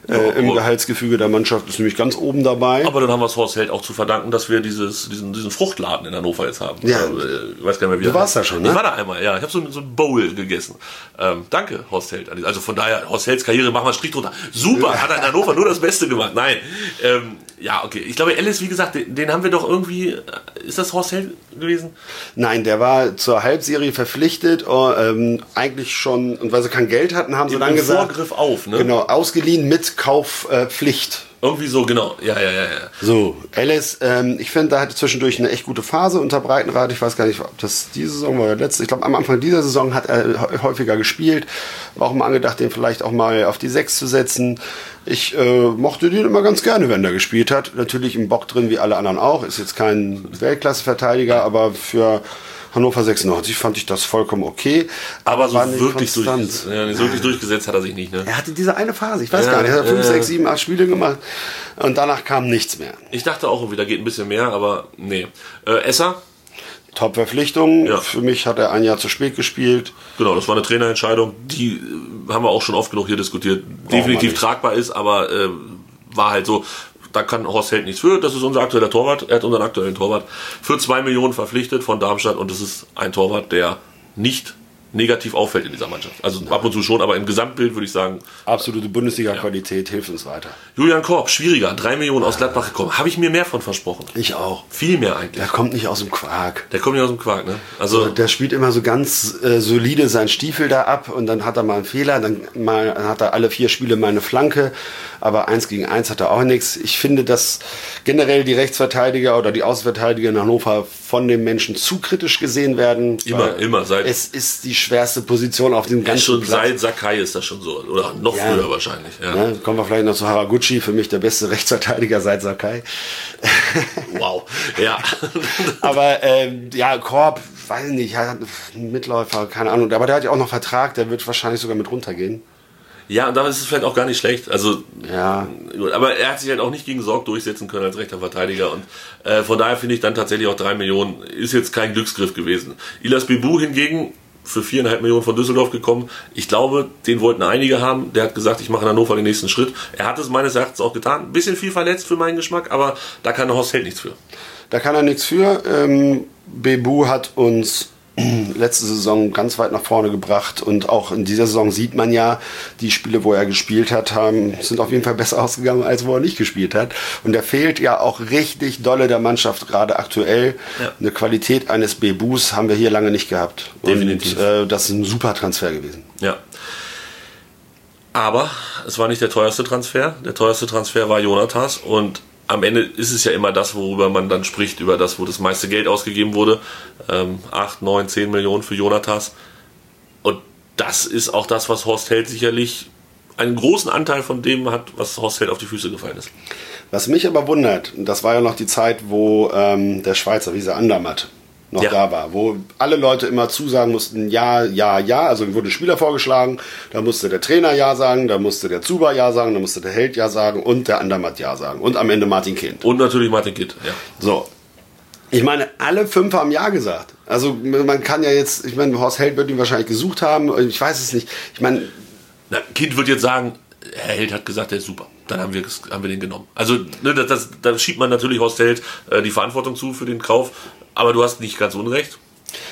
Äh, Im Gehaltsgefüge der Mannschaft ist nämlich ganz oben dabei. Aber dann haben wir es Horst Held auch zu verdanken, dass wir dieses, diesen, diesen Fruchtladen in Hannover jetzt haben. Ja. Äh, Ich weiß gar nicht mehr, wie Du warst da schon, ne? Ich war da einmal, ja. Ich habe so, so ein Bowl gegessen. Ähm, danke, Horst Held. Also von daher, Horst Helds Karriere, machen wir einen Strich drunter. Super, hat er in Hannover nur das Beste gemacht. Nein. Ähm, ja, okay. Ich glaube, Alice, wie gesagt, den, den haben wir doch irgendwie. äh, Ist das Horst Held gewesen? Nein, der war zur Halbserie verpflichtet, oh, ähm, eigentlich schon, und weil sie kein Geld hatten, haben sie Im dann gesagt, Vorgriff auf, ne? genau, ausgeliehen mit Kaufpflicht. Äh. Irgendwie so, genau. Ja, ja, ja, ja. So, Alice, ähm, ich finde, da hatte zwischendurch eine echt gute Phase unter Breitenrad. Ich weiß gar nicht, ob das diese Saison war oder letzte. Ich glaube, am Anfang dieser Saison hat er hä- häufiger gespielt. War auch mal angedacht, den vielleicht auch mal auf die Sechs zu setzen. Ich äh, mochte den immer ganz gerne, wenn er gespielt hat. Natürlich im Bock drin, wie alle anderen auch. Ist jetzt kein Weltklasse-Verteidiger, aber für Hannover 96 fand ich das vollkommen okay. Aber so war nicht wirklich, konstant. durchgesetzt, ja, nicht wirklich durchgesetzt hat er sich nicht, ne? Er hatte diese eine Phase, ich weiß Ja, gar nicht, er hat fünf, äh. sechs, sieben, acht Spiele gemacht und danach kam nichts mehr. Ich dachte auch irgendwie, da geht ein bisschen mehr, aber nee. Äh, Esser, Top-Verpflichtung. Ja. Für mich hat er ein Jahr zu spät gespielt. genau, das war eine Trainerentscheidung, die äh, haben wir auch schon oft genug hier diskutiert, definitiv tragbar ist, aber äh, war halt so, da kann Horst Held nichts für, das ist unser aktueller Torwart, er hat unseren aktuellen Torwart für zwei Millionen verpflichtet von Darmstadt und das ist ein Torwart, der nicht negativ auffällt in dieser Mannschaft. Also ab und zu schon, aber im Gesamtbild würde ich sagen, Absolute Bundesliga-Qualität hilft uns weiter. Julian Korb, schwieriger, drei Millionen aus Gladbach gekommen, habe ich mir mehr von versprochen. Ich auch. Viel mehr eigentlich. Der kommt nicht aus dem Quark. Der kommt nicht aus dem Quark, ne? Also, Der spielt immer so ganz äh, solide seinen Stiefel da ab und dann hat er mal einen Fehler, dann, mal, dann hat er alle vier Spiele mal eine Flanke, aber eins gegen eins hat er auch nichts. Ich finde, dass generell die Rechtsverteidiger oder die Außenverteidiger in Hannover von den Menschen zu kritisch gesehen werden. Immer, immer, seit- Es ist die schwerste Position auf dem ja, ganzen schon Platz. seit Sakai ist das schon so. Oder noch Ja. früher wahrscheinlich. Ja. Ne, kommen wir vielleicht noch zu Haraguchi, für mich der beste [LAUGHS] Rechtsverteidiger seit Sakai. [LAUGHS] Wow. Ja. [LAUGHS] Aber ähm, ja, Korb, weiß ich nicht, hat einen Mitläufer, keine Ahnung. Aber der hat ja auch noch Vertrag, der wird wahrscheinlich sogar mit runtergehen. ja, und damit ist es vielleicht auch gar nicht schlecht. Also, Ja, gut, aber er hat sich halt auch nicht gegen Sorg durchsetzen können als rechter Verteidiger. Und äh, von daher finde ich dann tatsächlich auch drei Millionen ist jetzt kein Glücksgriff gewesen. Ilas Bibu hingegen für viereinhalb Millionen von Düsseldorf gekommen. Ich glaube, den wollten einige haben. Der hat gesagt, ich mache in Hannover den nächsten Schritt. Er hat es meines Erachtens auch getan. Ein bisschen viel verletzt für meinen Geschmack, aber da kann der Horst Held nichts für. da kann er nichts für. Ähm, Bebu hat uns [CLEARS THROAT] letzte Saison ganz weit nach vorne gebracht und auch in dieser Saison sieht man ja, die Spiele, wo er gespielt hat, haben, sind auf jeden Fall besser [LAUGHS] ausgegangen, als wo er nicht gespielt hat. Und er fehlt ja auch richtig dolle der Mannschaft, gerade aktuell. Ja. Eine Qualität eines Bebus haben wir hier lange nicht gehabt. Definitiv. Und äh, das ist ein super Transfer gewesen. Ja. Aber es war nicht der teuerste Transfer. Der teuerste Transfer war Jonathas und am Ende ist es ja immer das, worüber man dann spricht, über das, wo das meiste Geld ausgegeben wurde. Ähm, 8, 9, 10 Millionen für Jonathas. Und das ist auch das, was Horst Held sicherlich einen großen Anteil von dem hat, was Horst Held auf die Füße gefallen ist. Was mich aber wundert, und das war ja noch die Zeit, wo ähm, der Schweizer, wie Andermatt, noch Ja. da war, wo alle Leute immer zusagen mussten, ja, ja, ja, also wurde ein Spieler vorgeschlagen, da musste der Trainer ja sagen, da musste der Zuber ja sagen, da musste der Held ja sagen und der Andermatt ja sagen und am Ende Martin Kind. Und natürlich Martin Kitt. Ja. So. Ich meine, alle fünf haben Ja gesagt. Also man kann ja jetzt, ich meine, Horst Held wird ihn wahrscheinlich gesucht haben, ich weiß es nicht. Ich meine, Na, Kind wird jetzt sagen, Herr Held hat gesagt, der ist super. Dann haben wir, haben wir den genommen. Also ne, das, das, da schiebt man natürlich Horst Held äh, die Verantwortung zu für den Kauf. Aber du hast nicht ganz unrecht.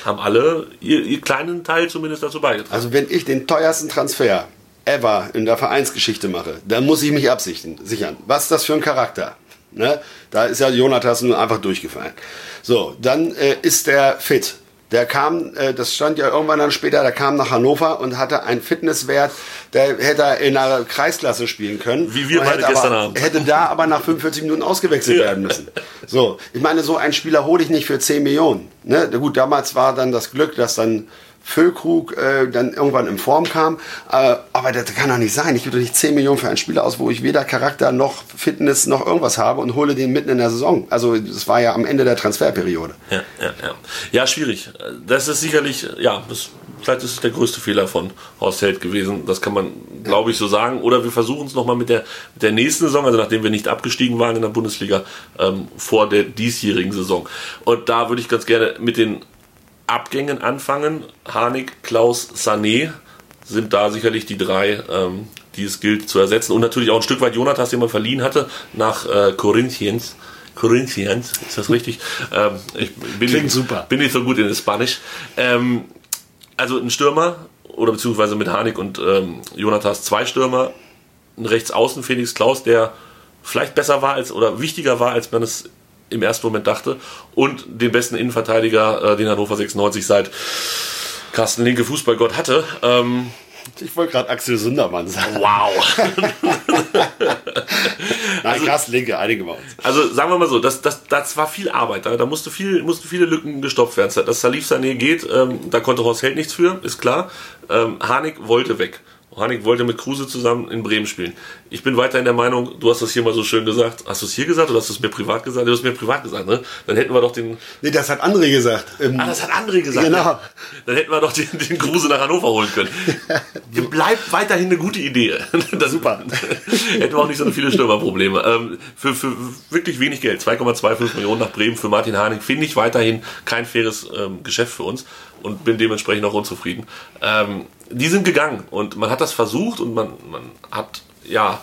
Haben alle ihr, ihr kleinen Teil zumindest dazu beigetragen. Also wenn ich den teuersten Transfer ever in der Vereinsgeschichte mache, dann muss ich mich absichten, sichern. Was ist das für ein Charakter? Ne? Da ist ja Jonathas nur einfach durchgefallen. So, dann äh, ist der fit. Der kam, äh, das stand ja irgendwann dann später, der kam nach Hannover und hatte einen Fitnesswert, der hätte er in einer Kreisklasse spielen können. Wie wir beide hätte gestern aber, Abend. Hätte da aber nach 45 Minuten ausgewechselt Ja. werden müssen. So, ich meine, so einen Spieler hole ich nicht für 10 Millionen. Ne? Gut, damals war dann das Glück, dass dann Füllkrug äh, dann irgendwann in Form kam. Äh, aber das kann doch nicht sein. Ich gebe doch nicht 10 Millionen für einen Spieler aus, wo ich weder Charakter noch Fitness noch irgendwas habe und hole den mitten in der Saison. Also das war ja am Ende der Transferperiode. Ja, ja, ja. Ja, schwierig. Das ist sicherlich, ja, das, vielleicht ist es der größte Fehler von Horst Held gewesen. Das kann man, glaube ich, so sagen. Oder wir versuchen es nochmal mit der, mit der nächsten Saison, also nachdem wir nicht abgestiegen waren in der Bundesliga, ähm, vor der diesjährigen Saison. Und da würde ich ganz gerne mit den Abgängen anfangen. Harnik, Klaus, Sané sind da sicherlich die drei, ähm, die es gilt zu ersetzen. Und natürlich auch ein Stück weit Jonathas, den man verliehen hatte, nach äh, Corinthians. Corinthians, ist das richtig? Ähm, ich bin Klingt nicht, super. Bin nicht so gut in Spanisch. Ähm, also ein Stürmer, oder beziehungsweise mit Harnik und ähm, Jonathas zwei Stürmer, ein Rechtsaußen Felix Klaus, der vielleicht besser war als oder wichtiger war, als man es im ersten Moment dachte. Und den besten Innenverteidiger, äh, den Hannover 96 seit Carsten Linke Fußballgott hatte. Ähm, Ich wollte gerade Axel Sundermann sagen. wow. [LAUGHS] Nein, Carsten Linke, einige bei uns. Also sagen wir mal so, das, das, das war viel Arbeit. Da, da musste viel, mussten viele Lücken gestopft werden. Dass Salif Sané geht, ähm, da konnte Horst Held nichts für, ist klar. Ähm, Harnik wollte weg. Harnik wollte mit Kruse zusammen in Bremen spielen. Ich bin weiterhin der Meinung, du hast das hier mal so schön gesagt. Hast du es hier gesagt oder hast du es mir privat gesagt? Du hast es mir privat gesagt, ne? Dann hätten wir doch den. Nee, das hat André gesagt. Ähm, Ah, das hat André gesagt. Genau. Ja. Dann hätten wir doch den, den Kruse nach Hannover holen können. [LAUGHS] Bleibt weiterhin eine gute Idee. [LAUGHS] Das, Super. [LAUGHS] hätten wir auch nicht so viele Stürmerprobleme. Ähm, für, für wirklich wenig Geld, 2,25 Millionen nach Bremen für Martin Harnik, finde ich weiterhin kein faires ähm, Geschäft für uns und bin dementsprechend auch unzufrieden. Ähm, die sind gegangen und man hat das versucht und man, man hat, ja,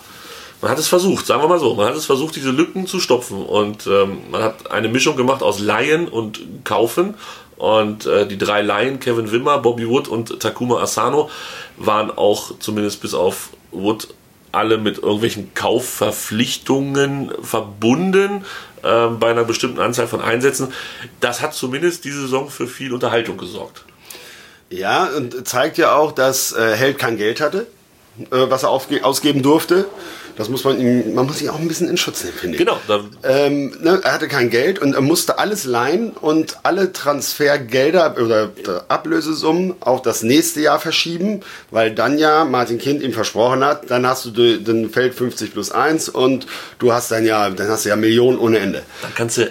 man hat es versucht, sagen wir mal so. Man hat es versucht, diese Lücken zu stopfen. Und ähm, man hat eine Mischung gemacht aus Laien und Kaufen. Und äh, die drei Laien, Kevin Wimmer, Bobby Wood und Takuma Asano, waren auch zumindest bis auf Wood alle mit irgendwelchen Kaufverpflichtungen verbunden äh, bei einer bestimmten Anzahl von Einsätzen. Das hat zumindest diese Saison für viel Unterhaltung gesorgt. Ja, und zeigt ja auch, dass äh, Held kein Geld hatte, äh, was er ausgeben durfte. Das muss man ihm, man muss ihn auch ein bisschen in Schutz nehmen, finde ich. Genau, Ähm, ne, er hatte kein Geld und er musste alles leihen und alle Transfergelder oder Ablösesummen auf das nächste Jahr verschieben, weil dann ja Martin Kind ihm versprochen hat, dann hast du de- den Feld 50 plus 1 und du hast dann ja, dann hast du ja Millionen ohne Ende da kannst du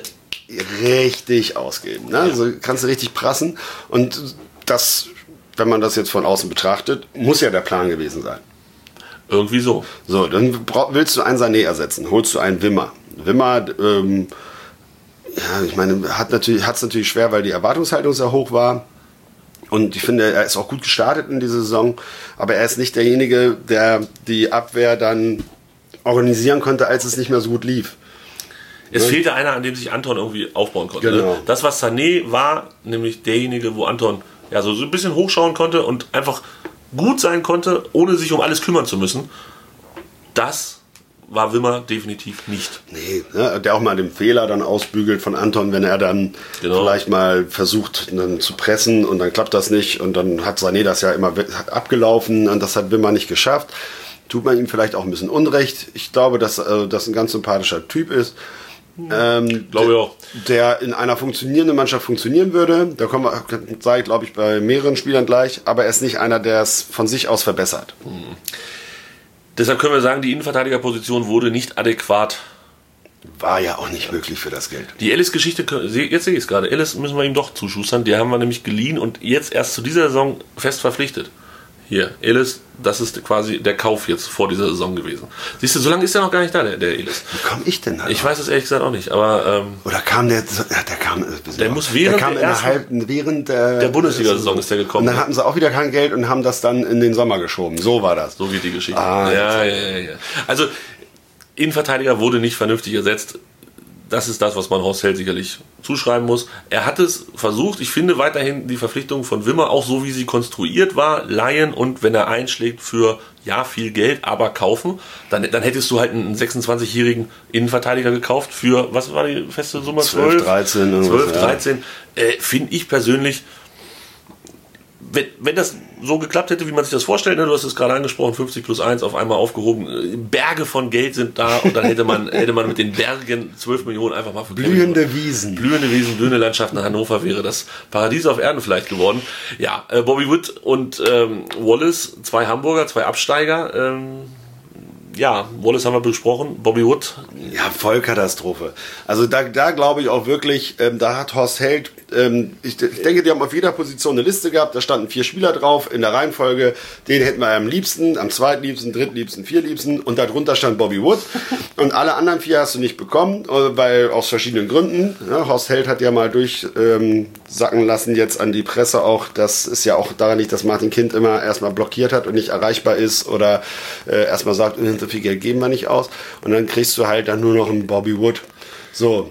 richtig ausgeben. Ne? Also kannst du richtig prassen. Und das, wenn man das jetzt von außen betrachtet, muss ja der Plan gewesen sein. Irgendwie so. So, dann willst du einen Sané ersetzen, holst du einen Wimmer. Wimmer, ähm, ja, ich meine, hat natürlich, hat's natürlich schwer, weil die Erwartungshaltung sehr hoch war. Und ich finde, er ist auch gut gestartet in dieser Saison, aber er ist nicht derjenige, der die Abwehr dann organisieren konnte, als es nicht mehr so gut lief. Es fehlte einer, an dem sich Anton irgendwie aufbauen konnte. Genau. Ne? Das, was Sané war, nämlich derjenige, wo Anton ja, so, so ein bisschen hochschauen konnte und einfach gut sein konnte, ohne sich um alles kümmern zu müssen, das war Wimmer definitiv nicht. Nee, ne, der auch mal den Fehler dann ausbügelt von Anton, wenn er dann Genau. vielleicht mal versucht dann zu pressen und dann klappt das nicht und dann hat Sané das ja immer abgelaufen und das hat Wimmer nicht geschafft. Tut man ihm vielleicht auch ein bisschen Unrecht. Ich glaube, dass äh, das ein ganz sympathischer Typ ist. Ähm, Glaube ich auch. Der in einer funktionierenden Mannschaft funktionieren würde. Da kommen wir, sage ich, glaube ich, bei mehreren Spielern gleich. Aber er ist nicht einer, der es von sich aus verbessert. Deshalb können wir sagen, die Innenverteidigerposition wurde nicht adäquat. War ja auch nicht möglich für das Geld. Die Ellis-Geschichte, jetzt sehe ich es gerade, Ellis müssen wir ihm doch zuschustern. Die haben wir nämlich geliehen und jetzt erst zu dieser Saison fest verpflichtet. Hier, Ellis, das ist quasi der Kauf jetzt vor dieser Saison gewesen. Siehst du, so lange ist er noch gar nicht da, der, der Ellis. Wie komme ich denn da? Ich weiß es ehrlich gesagt auch nicht, aber ähm, Oder kam der, der kam, Der muss während der kam der in der ersten- halb, während der, der Bundesliga-Saison ist der gekommen. Und dann hatten sie auch wieder kein Geld und haben das dann in den Sommer geschoben. So war das. So geht die Geschichte. Ah, ja, ja, ja, ja. Also, Innenverteidiger wurde nicht vernünftig ersetzt. Das ist das, was man Horst Held sicherlich zuschreiben muss. Er hat es versucht. Ich finde weiterhin die Verpflichtung von Wimmer, auch so wie sie konstruiert war, leihen und wenn er einschlägt für ja viel Geld, aber kaufen, dann, dann hättest du halt einen 26-jährigen Innenverteidiger gekauft für, was war die feste Summe? 12, 13 irgendwas, 12, ja. 13. Äh, finde ich persönlich wenn, wenn das so geklappt hätte, wie man sich das vorstellt, ne? du hast es gerade angesprochen, 50 plus 1 auf einmal aufgehoben, Berge von Geld sind da und dann hätte man, [LAUGHS] hätte man mit den Bergen 12 Millionen einfach mal für Blühende Wiesen. Blühende Wiesen, blühende Landschaften. Hannover wäre das Paradies auf Erden vielleicht geworden. Ja, äh, Bobby Wood und ähm, Wallace, zwei Hamburger, zwei Absteiger. Ähm, ja, Wallace haben wir besprochen, Bobby Wood. Ja, Vollkatastrophe. Also da, da glaube ich auch wirklich, ähm, da hat Horst Held, ähm, ich, ich, denke, die haben auf jeder Position eine Liste gehabt, da standen vier Spieler drauf in der Reihenfolge, den hätten wir am liebsten, am zweitliebsten, drittliebsten, viertliebsten und darunter stand Bobby Wood und alle anderen vier hast du nicht bekommen, äh, weil aus verschiedenen Gründen. Ja, Horst Held hat ja mal durchsacken ähm, lassen jetzt an die Presse auch, das ist ja auch daran nicht, dass Martin Kind immer erstmal blockiert hat und nicht erreichbar ist oder äh, erstmal sagt, so viel Geld geben wir nicht aus. Und dann kriegst du halt dann nur noch einen Bobby Wood. So.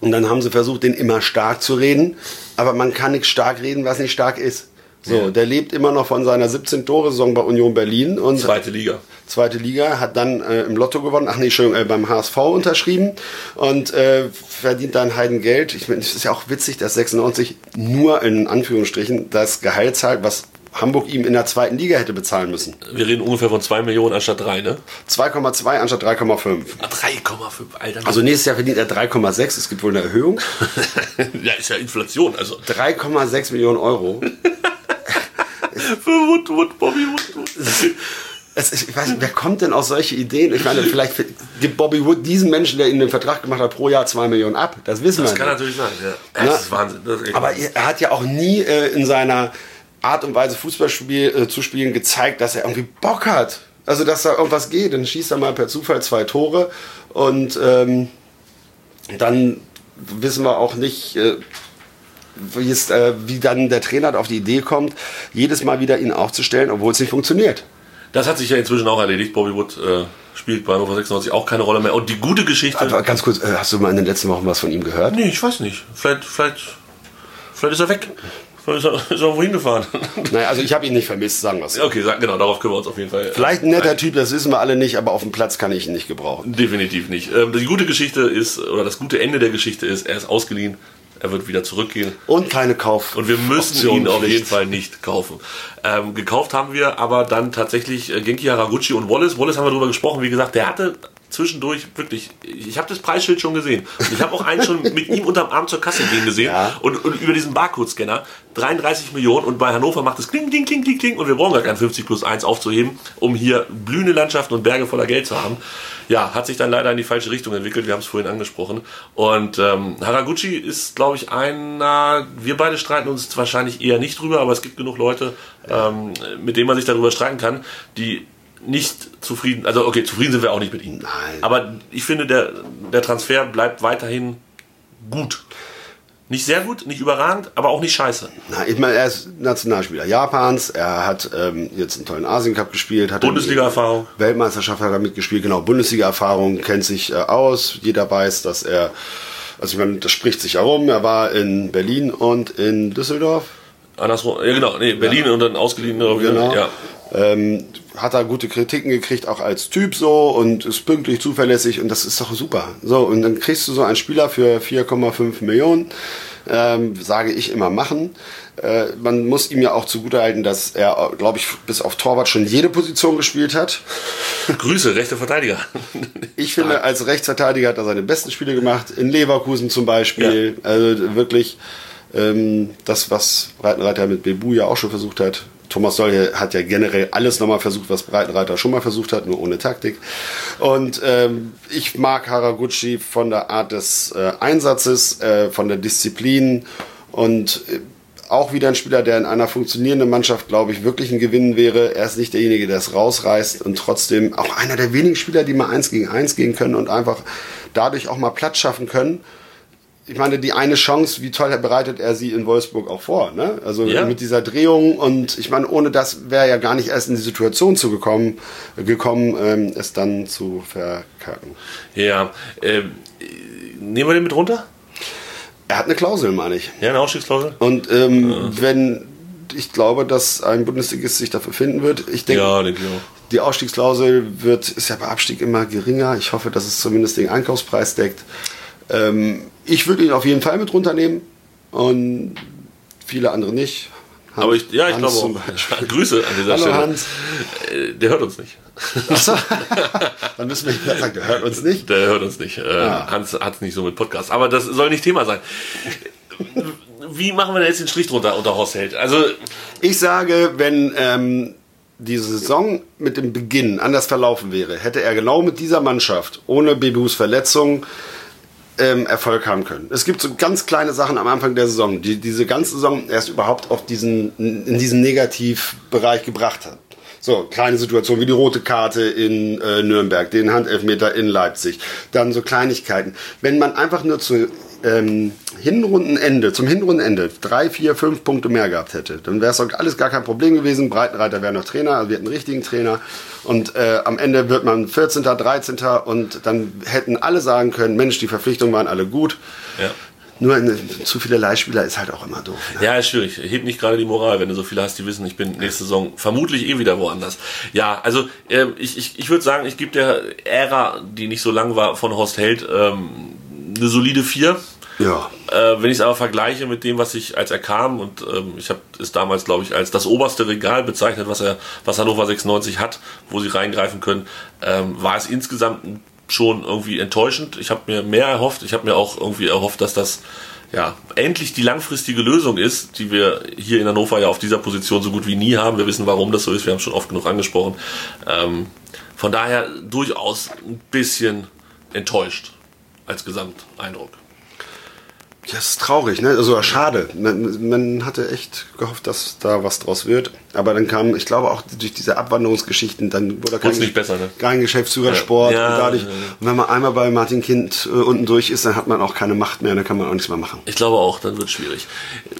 Und dann haben sie versucht, den immer stark zu reden. Aber man kann nicht stark reden, was nicht stark ist. So, ja. der lebt immer noch von seiner 17-Tore-Saison bei Union Berlin. Und zweite Liga. Zweite Liga, hat dann äh, im Lotto gewonnen, ach nee, Entschuldigung, äh, beim HSV unterschrieben und äh, verdient dann Heidengeld. Ich meine, es ist ja auch witzig, dass 96 nur in Anführungsstrichen das Gehalt zahlt, was Hamburg ihm in der zweiten Liga hätte bezahlen müssen. Wir reden ungefähr von 2 Millionen anstatt 3, ne? 2,2 anstatt 3,5. 3,5, Alter. Also nächstes Jahr verdient er 3,6. Es gibt wohl eine Erhöhung. [LAUGHS] ja, ist ja Inflation. Also 3,6 Millionen Euro. Für Wood, Wood, Bobby Wood. Wood. Es, ich weiß nicht, wer kommt denn auf solche Ideen? Ich meine, vielleicht gibt Bobby Wood diesen Menschen, der ihm den Vertrag gemacht hat, pro Jahr 2 Millionen ab. Das wissen das wir. Das kann natürlich sein, ja. Das ist Wahnsinn. Das ist aber er hat ja auch nie äh, in seiner Art und Weise Fußball spiel, äh, zu spielen gezeigt, dass er irgendwie Bock hat. Also, dass da irgendwas geht. Dann schießt er mal per Zufall zwei Tore und ähm, dann wissen wir auch nicht, äh, wie, es, äh, wie dann der Trainer auf die Idee kommt, jedes Mal wieder ihn aufzustellen, obwohl es nicht funktioniert. Das hat sich ja inzwischen auch erledigt. Bobby Wood äh, spielt bei Hannover 96 auch keine Rolle mehr. Und die gute Geschichte. Aber ganz kurz, äh, hast du mal in den letzten Wochen was von ihm gehört? Nee, ich weiß nicht. Vielleicht, vielleicht, vielleicht ist er weg. Ist er, ist er wohin gefahren? Naja, also ich habe ihn nicht vermisst, sagen wir es. Okay, genau, darauf können wir uns auf jeden Fall. Vielleicht ein netter Typ, das wissen wir alle nicht, aber auf dem Platz kann ich ihn nicht gebrauchen. Definitiv nicht. Ähm, die gute Geschichte ist, oder das gute Ende der Geschichte ist, er ist ausgeliehen, er wird wieder zurückgehen. Und keine Kauf. Und wir müssen Option ihn auf jeden Fall nicht kaufen. Ähm, gekauft haben wir aber dann tatsächlich äh, Genki Haraguchi und Wallace. Wallace haben wir darüber gesprochen, wie gesagt, der hatte zwischendurch wirklich, ich habe das Preisschild schon gesehen. Und ich habe auch einen schon mit ihm unterm Arm zur Kasse gehen gesehen ja. und, und, über diesen Barcode-Scanner 33 Millionen und bei Hannover macht es kling, kling, kling, kling, kling und wir brauchen gar kein 50 plus 1 aufzuheben, um hier blühende Landschaften und Berge voller Geld zu haben. Ja, hat sich dann leider in die falsche Richtung entwickelt, wir haben es vorhin angesprochen. Und ähm, Haraguchi ist, glaube ich, einer, wir beide streiten uns wahrscheinlich eher nicht drüber, aber es gibt genug Leute, ähm, mit denen man sich darüber streiten kann, die nicht zufrieden, also okay, zufrieden sind wir auch nicht mit ihm. Nein. Aber ich finde, der, der Transfer bleibt weiterhin gut. Nicht sehr gut, nicht überragend, aber auch nicht scheiße. Na, ich meine, er ist Nationalspieler Japans, er hat ähm, jetzt einen tollen Asien Cup gespielt, hat Bundesliga-Erfahrung. Weltmeisterschaft hat er mitgespielt, genau, Bundesliga-Erfahrung, kennt sich äh, aus. Jeder weiß, dass er, also ich meine, das spricht sich herum, er war in Berlin und in Düsseldorf. Andersrum, ja genau, nee, Berlin ja. und dann ausgeliehen. Genau. Ja. Ähm, hat er gute Kritiken gekriegt, auch als Typ so und ist pünktlich, zuverlässig und das ist doch super. So, und dann kriegst du so einen Spieler für 4,5 Millionen, ähm, sage ich immer machen. Äh, man muss ihm ja auch zugutehalten, dass er, glaube ich, bis auf Torwart schon jede Position gespielt hat. [LAUGHS] Grüße, rechter Verteidiger. [LAUGHS] ich finde, als Rechtsverteidiger hat er seine besten Spiele gemacht, in Leverkusen zum Beispiel. Ja. Also wirklich ähm, das, was Breitenreiter mit Bebu ja auch schon versucht hat, Thomas Doll hat ja generell alles nochmal versucht, was Breitenreiter schon mal versucht hat, nur ohne Taktik. Und ähm, ich mag Haraguchi von der Art des äh, Einsatzes, äh, von der Disziplin und äh, auch wieder ein Spieler, der in einer funktionierenden Mannschaft, glaube ich, wirklich ein Gewinn wäre. Er ist nicht derjenige, der es rausreißt und trotzdem auch einer der wenigen Spieler, die mal eins gegen eins gehen können und einfach dadurch auch mal Platz schaffen können ich meine, die eine Chance, wie toll bereitet er sie in Wolfsburg auch vor, ne? Also ja. mit dieser Drehung und ich meine, ohne das wäre er ja gar nicht erst in die Situation zu gekommen, gekommen, ähm, es dann zu verkacken. Ja, äh, nehmen wir den mit runter? Er hat eine Klausel, meine ich. Ja, eine Ausstiegsklausel. Und ähm, ja. wenn ich glaube, dass ein Bundesligist sich dafür finden wird. Ich denke, ja, denke die Ausstiegsklausel wird, ist ja bei Abstieg immer geringer. Ich hoffe, dass es zumindest den Einkaufspreis deckt. Ähm, ich würde ihn auf jeden Fall mit runternehmen und viele andere nicht. Aber ich, ja, ich Hans glaube auch. [LAUGHS] Grüße an dieser Hallo, Stelle. Hans. Äh, Der hört uns nicht. Achso, [LAUGHS] dann müssen wir wieder sagen, der hört uns nicht. Der hört uns nicht. Äh, Hans hat es nicht so mit Podcast. Aber das soll nicht Thema sein. Wie machen wir denn jetzt den Strich drunter unter Horst Held? Also, Ich sage, wenn ähm, die Saison mit dem Beginn anders verlaufen wäre, hätte er genau mit dieser Mannschaft, ohne Bebus Verletzung, ähm, Erfolg haben können. Es gibt so ganz kleine Sachen am Anfang der Saison, die diese ganze Saison erst überhaupt auf diesen, in diesen Negativbereich gebracht hat. So, kleine Situationen wie die rote Karte in äh, Nürnberg, den Handelfmeter in Leipzig, dann so Kleinigkeiten. Wenn man einfach nur zu ähm, Hinrundenende, zum Hinrundenende drei, vier, fünf Punkte mehr gehabt hätte, dann wäre es doch alles gar kein Problem gewesen. Breitenreiter wäre noch Trainer, also wir hätten einen richtigen Trainer. Und äh, am Ende wird man 14., 13. und dann hätten alle sagen können, Mensch, die Verpflichtungen waren alle gut. ja. Nur eine, zu viele Leihspieler ist halt auch immer doof. Ne? Ja, ist schwierig. Heb nicht gerade die Moral, wenn du so viele hast, die wissen, ich bin nächste Saison vermutlich eh wieder woanders. Ja, also äh, ich, ich, ich würde sagen, ich gebe der Ära, die nicht so lang war, von Horst Held ähm, eine solide 4. Ja. Äh, wenn ich es aber vergleiche mit dem, was ich, als er kam, und ähm, ich habe es damals, glaube ich, als das oberste Regal bezeichnet, was er, was Hannover 96 hat, wo sie reingreifen können, ähm, war es insgesamt schon irgendwie enttäuschend. Ich habe mir mehr erhofft. Ich habe mir auch irgendwie erhofft, dass das ja endlich die langfristige Lösung ist, die wir hier in Hannover ja auf dieser Position so gut wie nie haben. Wir wissen, warum das so ist. Wir haben es schon oft genug angesprochen. Ähm, von daher durchaus ein bisschen enttäuscht als Gesamteindruck. Ja, das ist traurig, ne? Also schade. Man, man hatte echt gehofft, dass da was draus wird. Aber dann kam, ich glaube auch durch diese Abwanderungsgeschichten, dann wurde kein, nicht besser, ne? kein Geschäftsführersport. Ja. und, dadurch, Ja, ja, ja. und wenn man einmal bei Martin Kind äh, unten durch ist, dann hat man auch keine Macht mehr, dann kann man auch nichts mehr machen. Ich glaube auch, dann wird es schwierig.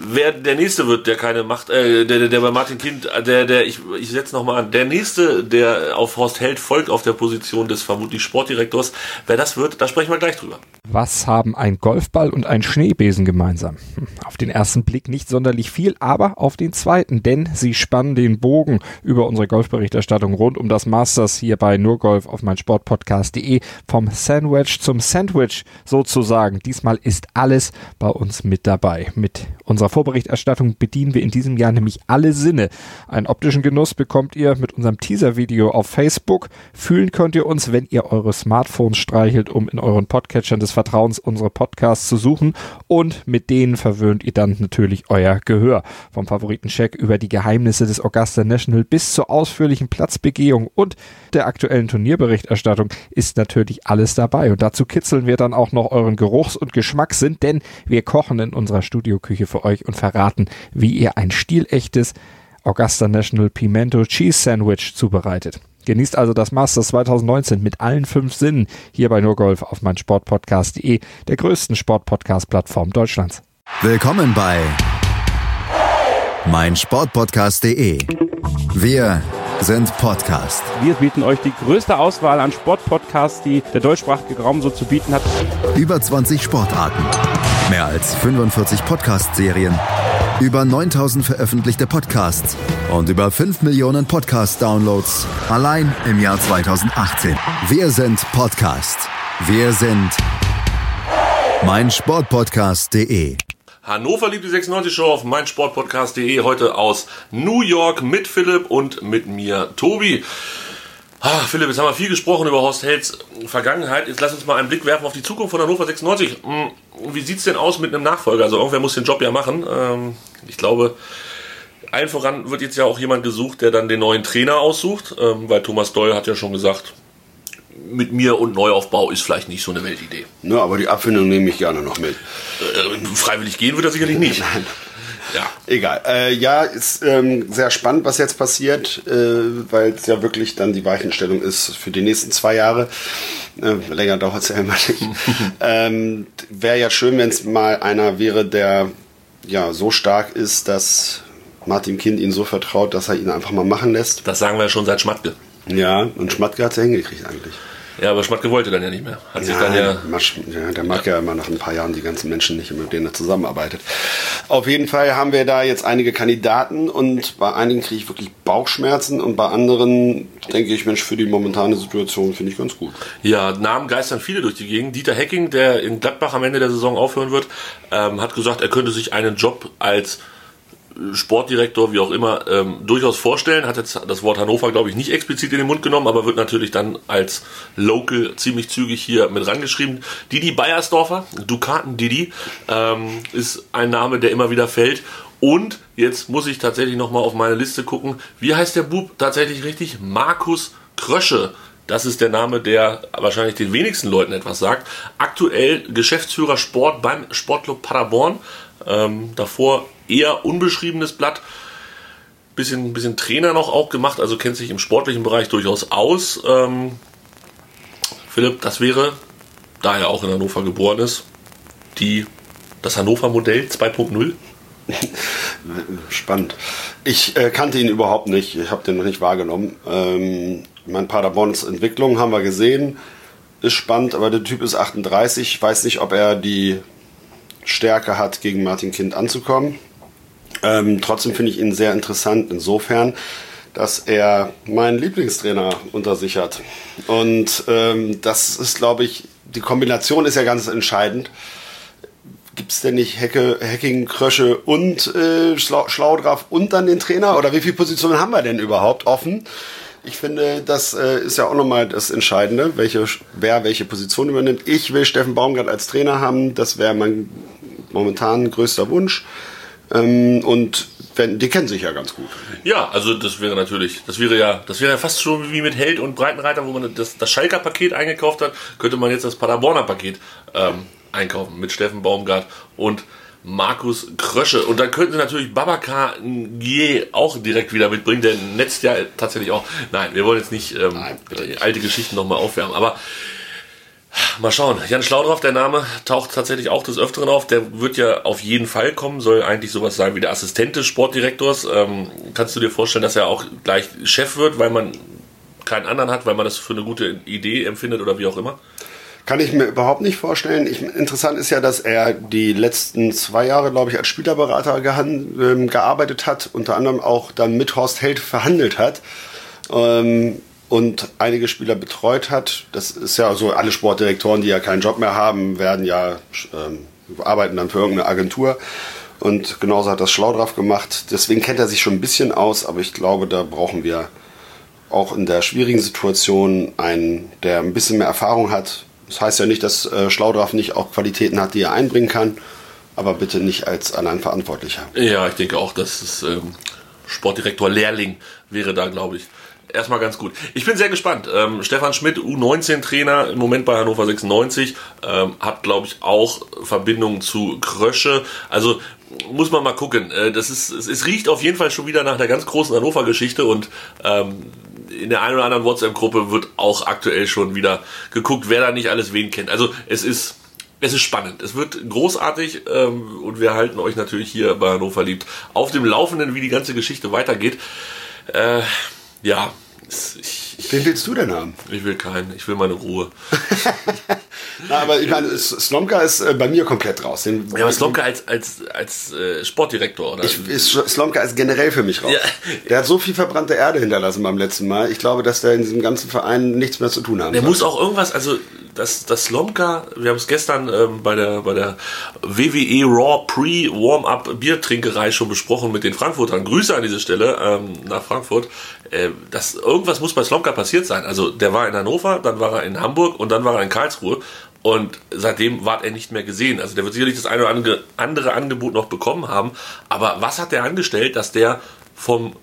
Wer der nächste wird, der keine Macht, äh, der, der, der bei Martin Kind, äh, der, der, ich, ich setze nochmal an, der nächste, der auf Horst Held folgt auf der Position des vermutlich Sportdirektors, wer das wird, da sprechen wir gleich drüber. Was haben ein Golfball und ein Schneebesen gemeinsam? Hm, Auf den ersten Blick nicht sonderlich viel, aber auf den zweiten, denn sie spannen den Bogen über unsere Golfberichterstattung rund um das Masters hier bei Nurgolf auf meinsportpodcast.de vom Sandwich zum Sandwich sozusagen. Diesmal ist alles bei uns mit dabei. Mit unserer Vorberichterstattung bedienen wir in diesem Jahr nämlich alle Sinne. Einen optischen Genuss bekommt ihr mit unserem Teaser-Video auf Facebook. Fühlen könnt ihr uns, wenn ihr eure Smartphones streichelt, um in euren Podcatchern des Vertrauens unsere Podcasts zu suchen. Und mit denen verwöhnt ihr dann natürlich euer Gehör. Vom Favoritencheck über die Geheimnisse des Augusta National bis zur ausführlichen Platzbegehung und der aktuellen Turnierberichterstattung ist natürlich alles dabei. Und dazu kitzeln wir dann auch noch euren Geruchs- und Geschmackssinn, denn wir kochen in unserer Studioküche für euch und verraten, wie ihr ein stilechtes Augusta National Pimento Cheese Sandwich zubereitet. Genießt also das Masters 2019 mit allen fünf Sinnen hier bei Nurgolf auf meinsportpodcast.de, der größten Sportpodcast-Plattform Deutschlands. Willkommen bei meinsportpodcast.de. Wir sind Podcast. Wir bieten euch die größte Auswahl an Sportpodcasts, die der deutschsprachige Raum so zu bieten hat. Über 20 Sportarten. Mehr als 45 Podcast-Serien. Über 9000 veröffentlichte Podcasts. Und über 5 Millionen Podcast-Downloads. Allein im Jahr 2018. Wir sind Podcast. Wir sind meinsportpodcast.de. Hannover liebt die 96 Show auf meinsportpodcast.de heute aus New York mit Philipp und mit mir, Tobi. Ah, Philipp, jetzt haben wir viel gesprochen über Horst Helds Vergangenheit. Jetzt lass uns mal einen Blick werfen auf die Zukunft von Hannover 96. Hm, Wie sieht's denn aus mit einem Nachfolger? Also irgendwer muss den Job ja machen. Ähm, Ich glaube, allen voran wird jetzt ja auch jemand gesucht, der dann den neuen Trainer aussucht, ähm, weil Thomas Doll hat ja schon gesagt, mit mir und Neuaufbau ist vielleicht nicht so eine Weltidee. Ja, aber die Abfindung nehme ich gerne noch mit. Äh, Freiwillig gehen wird er sicherlich nicht. [LAUGHS] Ja. Egal. Äh, ja, ist ähm, sehr spannend, was jetzt passiert, äh, weil es ja wirklich dann die Weichenstellung ist für die nächsten zwei Jahre. Äh, länger dauert es ja immer nicht. [LAUGHS] ähm, Wäre ja schön, wenn es mal einer wäre, der ja so stark ist, dass Martin Kind ihn so vertraut, dass er ihn einfach mal machen lässt. Das sagen wir ja schon seit Schmatke. Ja, und Schmatke hat es ja hingekriegt eigentlich. Ja, aber Schmatke wollte dann ja nicht mehr. Hat sich dann ja. Masch, ja, der mag ja. immer nach ein paar Jahren die ganzen Menschen nicht, mit denen er zusammenarbeitet. Auf jeden Fall haben wir da jetzt einige Kandidaten und bei einigen kriege ich wirklich Bauchschmerzen und bei anderen denke ich, Mensch, für die momentane Situation finde ich ganz gut. Ja, Namen geistern viele durch die Gegend. Dieter Hecking, der in Gladbach am Ende der Saison aufhören wird, ähm, hat gesagt, er könnte sich einen Job als Sportdirektor, wie auch immer, ähm, durchaus vorstellen. Hat jetzt das Wort Hannover, glaube ich, nicht explizit in den Mund genommen, aber wird natürlich dann als Local ziemlich zügig hier mit rangeschrieben. Didi Beiersdorfer, Dukaten Didi, ähm, ist ein Name, der immer wieder fällt. Und jetzt muss ich tatsächlich nochmal auf meine Liste gucken. Wie heißt der Bub tatsächlich richtig? Markus Krösche. Das ist der Name, der wahrscheinlich den wenigsten Leuten etwas sagt. Aktuell Geschäftsführer Sport beim Sportclub Paderborn. Ähm, davor eher unbeschriebenes Blatt. Bisschen, bisschen Trainer noch auch gemacht, also kennt sich im sportlichen Bereich durchaus aus. Ähm, Philipp, das wäre, da er auch in Hannover geboren ist, die, das Hannover-Modell 2.0. [LAUGHS] Spannend. Ich äh, kannte ihn überhaupt nicht. Ich habe den noch nicht wahrgenommen. Ähm, mein Paderborns Entwicklung haben wir gesehen. Ist spannend, aber der Typ ist 38. Ich weiß nicht, ob er die Stärke hat, gegen Martin Kind anzukommen. Ähm, trotzdem finde ich ihn sehr interessant insofern, dass er meinen Lieblingstrainer unter sich hat. Und ähm, das ist, glaube ich, die Kombination ist ja ganz entscheidend. Gibt es denn nicht Hecke, Hacking, Krösche und äh, Schlau Schlaudraff und dann den Trainer? Oder wie viele Positionen haben wir denn überhaupt offen? Ich finde, das äh, ist ja auch nochmal das Entscheidende, welche, wer welche Position übernimmt. Ich will Steffen Baumgart als Trainer haben. Das wäre mein momentan größter Wunsch. Ähm, und wenn, die kennen sich ja ganz gut. Ja, also das wäre natürlich, das wäre ja, das wäre ja fast schon wie mit Held und Breitenreiter, wo man das, das Schalker Paket eingekauft hat, könnte man jetzt das Paderborner Paket ähm, einkaufen mit Steffen Baumgart und Markus Krösche. Und dann könnten sie natürlich Babakar Ngier auch direkt wieder mitbringen, der netzt ja tatsächlich auch. Nein, wir wollen jetzt nicht ähm, Nein, alte Geschichten nochmal aufwärmen, aber Mal schauen. Jan Schlaudraff, der Name, taucht tatsächlich auch des Öfteren auf. Der wird ja auf jeden Fall kommen, soll eigentlich sowas sein wie der Assistent des Sportdirektors. Ähm, kannst du dir vorstellen, dass er auch gleich Chef wird, weil man keinen anderen hat, weil man das für eine gute Idee empfindet oder wie auch immer? Kann ich mir überhaupt nicht vorstellen. Ich, interessant ist ja, dass er die letzten zwei Jahre, glaube ich, als Spielerberater gehan, ähm, gearbeitet hat, unter anderem auch dann mit Horst Held verhandelt hat. Ähm, und einige Spieler betreut hat. Das ist ja so, alle Sportdirektoren, die ja keinen Job mehr haben, werden ja, ähm, arbeiten dann für irgendeine Agentur. Und genauso hat das schlau drauf gemacht. Deswegen kennt er sich schon ein bisschen aus, aber ich glaube, da brauchen wir auch in der schwierigen Situation einen, der ein bisschen mehr Erfahrung hat. Das heißt ja nicht, dass äh, Schlaudraff nicht auch Qualitäten hat, die er einbringen kann, aber bitte nicht als allein Verantwortlicher. Ja, ich denke auch, dass es ähm, Sportdirektor Lehrling wäre da, glaube ich, erstmal ganz gut. Ich bin sehr gespannt. Ähm, Stefan Schmidt, U19-Trainer, im Moment bei Hannover 96, ähm, hat, glaube ich, auch Verbindungen zu Krösche. Also muss man mal gucken. Äh, das ist, es, es, riecht auf jeden Fall schon wieder nach der ganz großen Hannover-Geschichte und ähm, in der einen oder anderen WhatsApp-Gruppe wird auch aktuell schon wieder geguckt, wer da nicht alles wen kennt. Also es ist es ist spannend. Es wird großartig ähm, und wir halten euch natürlich hier bei Hannover liebt auf dem Laufenden, wie die ganze Geschichte weitergeht. Äh, ja, ich, ich, Wen willst du denn haben? Ich will keinen, ich will meine Ruhe. [LAUGHS] Na, aber ich meine, Slomka ist äh, bei mir komplett raus. Den, ja, aber Slomka als, als, als äh, Sportdirektor, oder? Ich, ist, Slomka ist generell für mich raus. Ja. Der hat so viel verbrannte Erde hinterlassen beim letzten Mal. Ich glaube, dass der in diesem ganzen Verein nichts mehr zu tun haben Der muss auch irgendwas, also das, das Slomka, wir haben es gestern ähm, bei, der, bei der WWE Raw Pre-Warm-Up Biertrinkerei schon besprochen mit den Frankfurtern. Grüße an diese Stelle ähm, nach Frankfurt. Äh, das, irgendwas muss bei Slomka passiert sein. Also der war in Hannover, dann war er in Hamburg und dann war er in Karlsruhe. Und seitdem ward er nicht mehr gesehen. Also der wird sicherlich das eine oder andere Angebot noch bekommen haben. Aber was hat der angestellt, dass der vom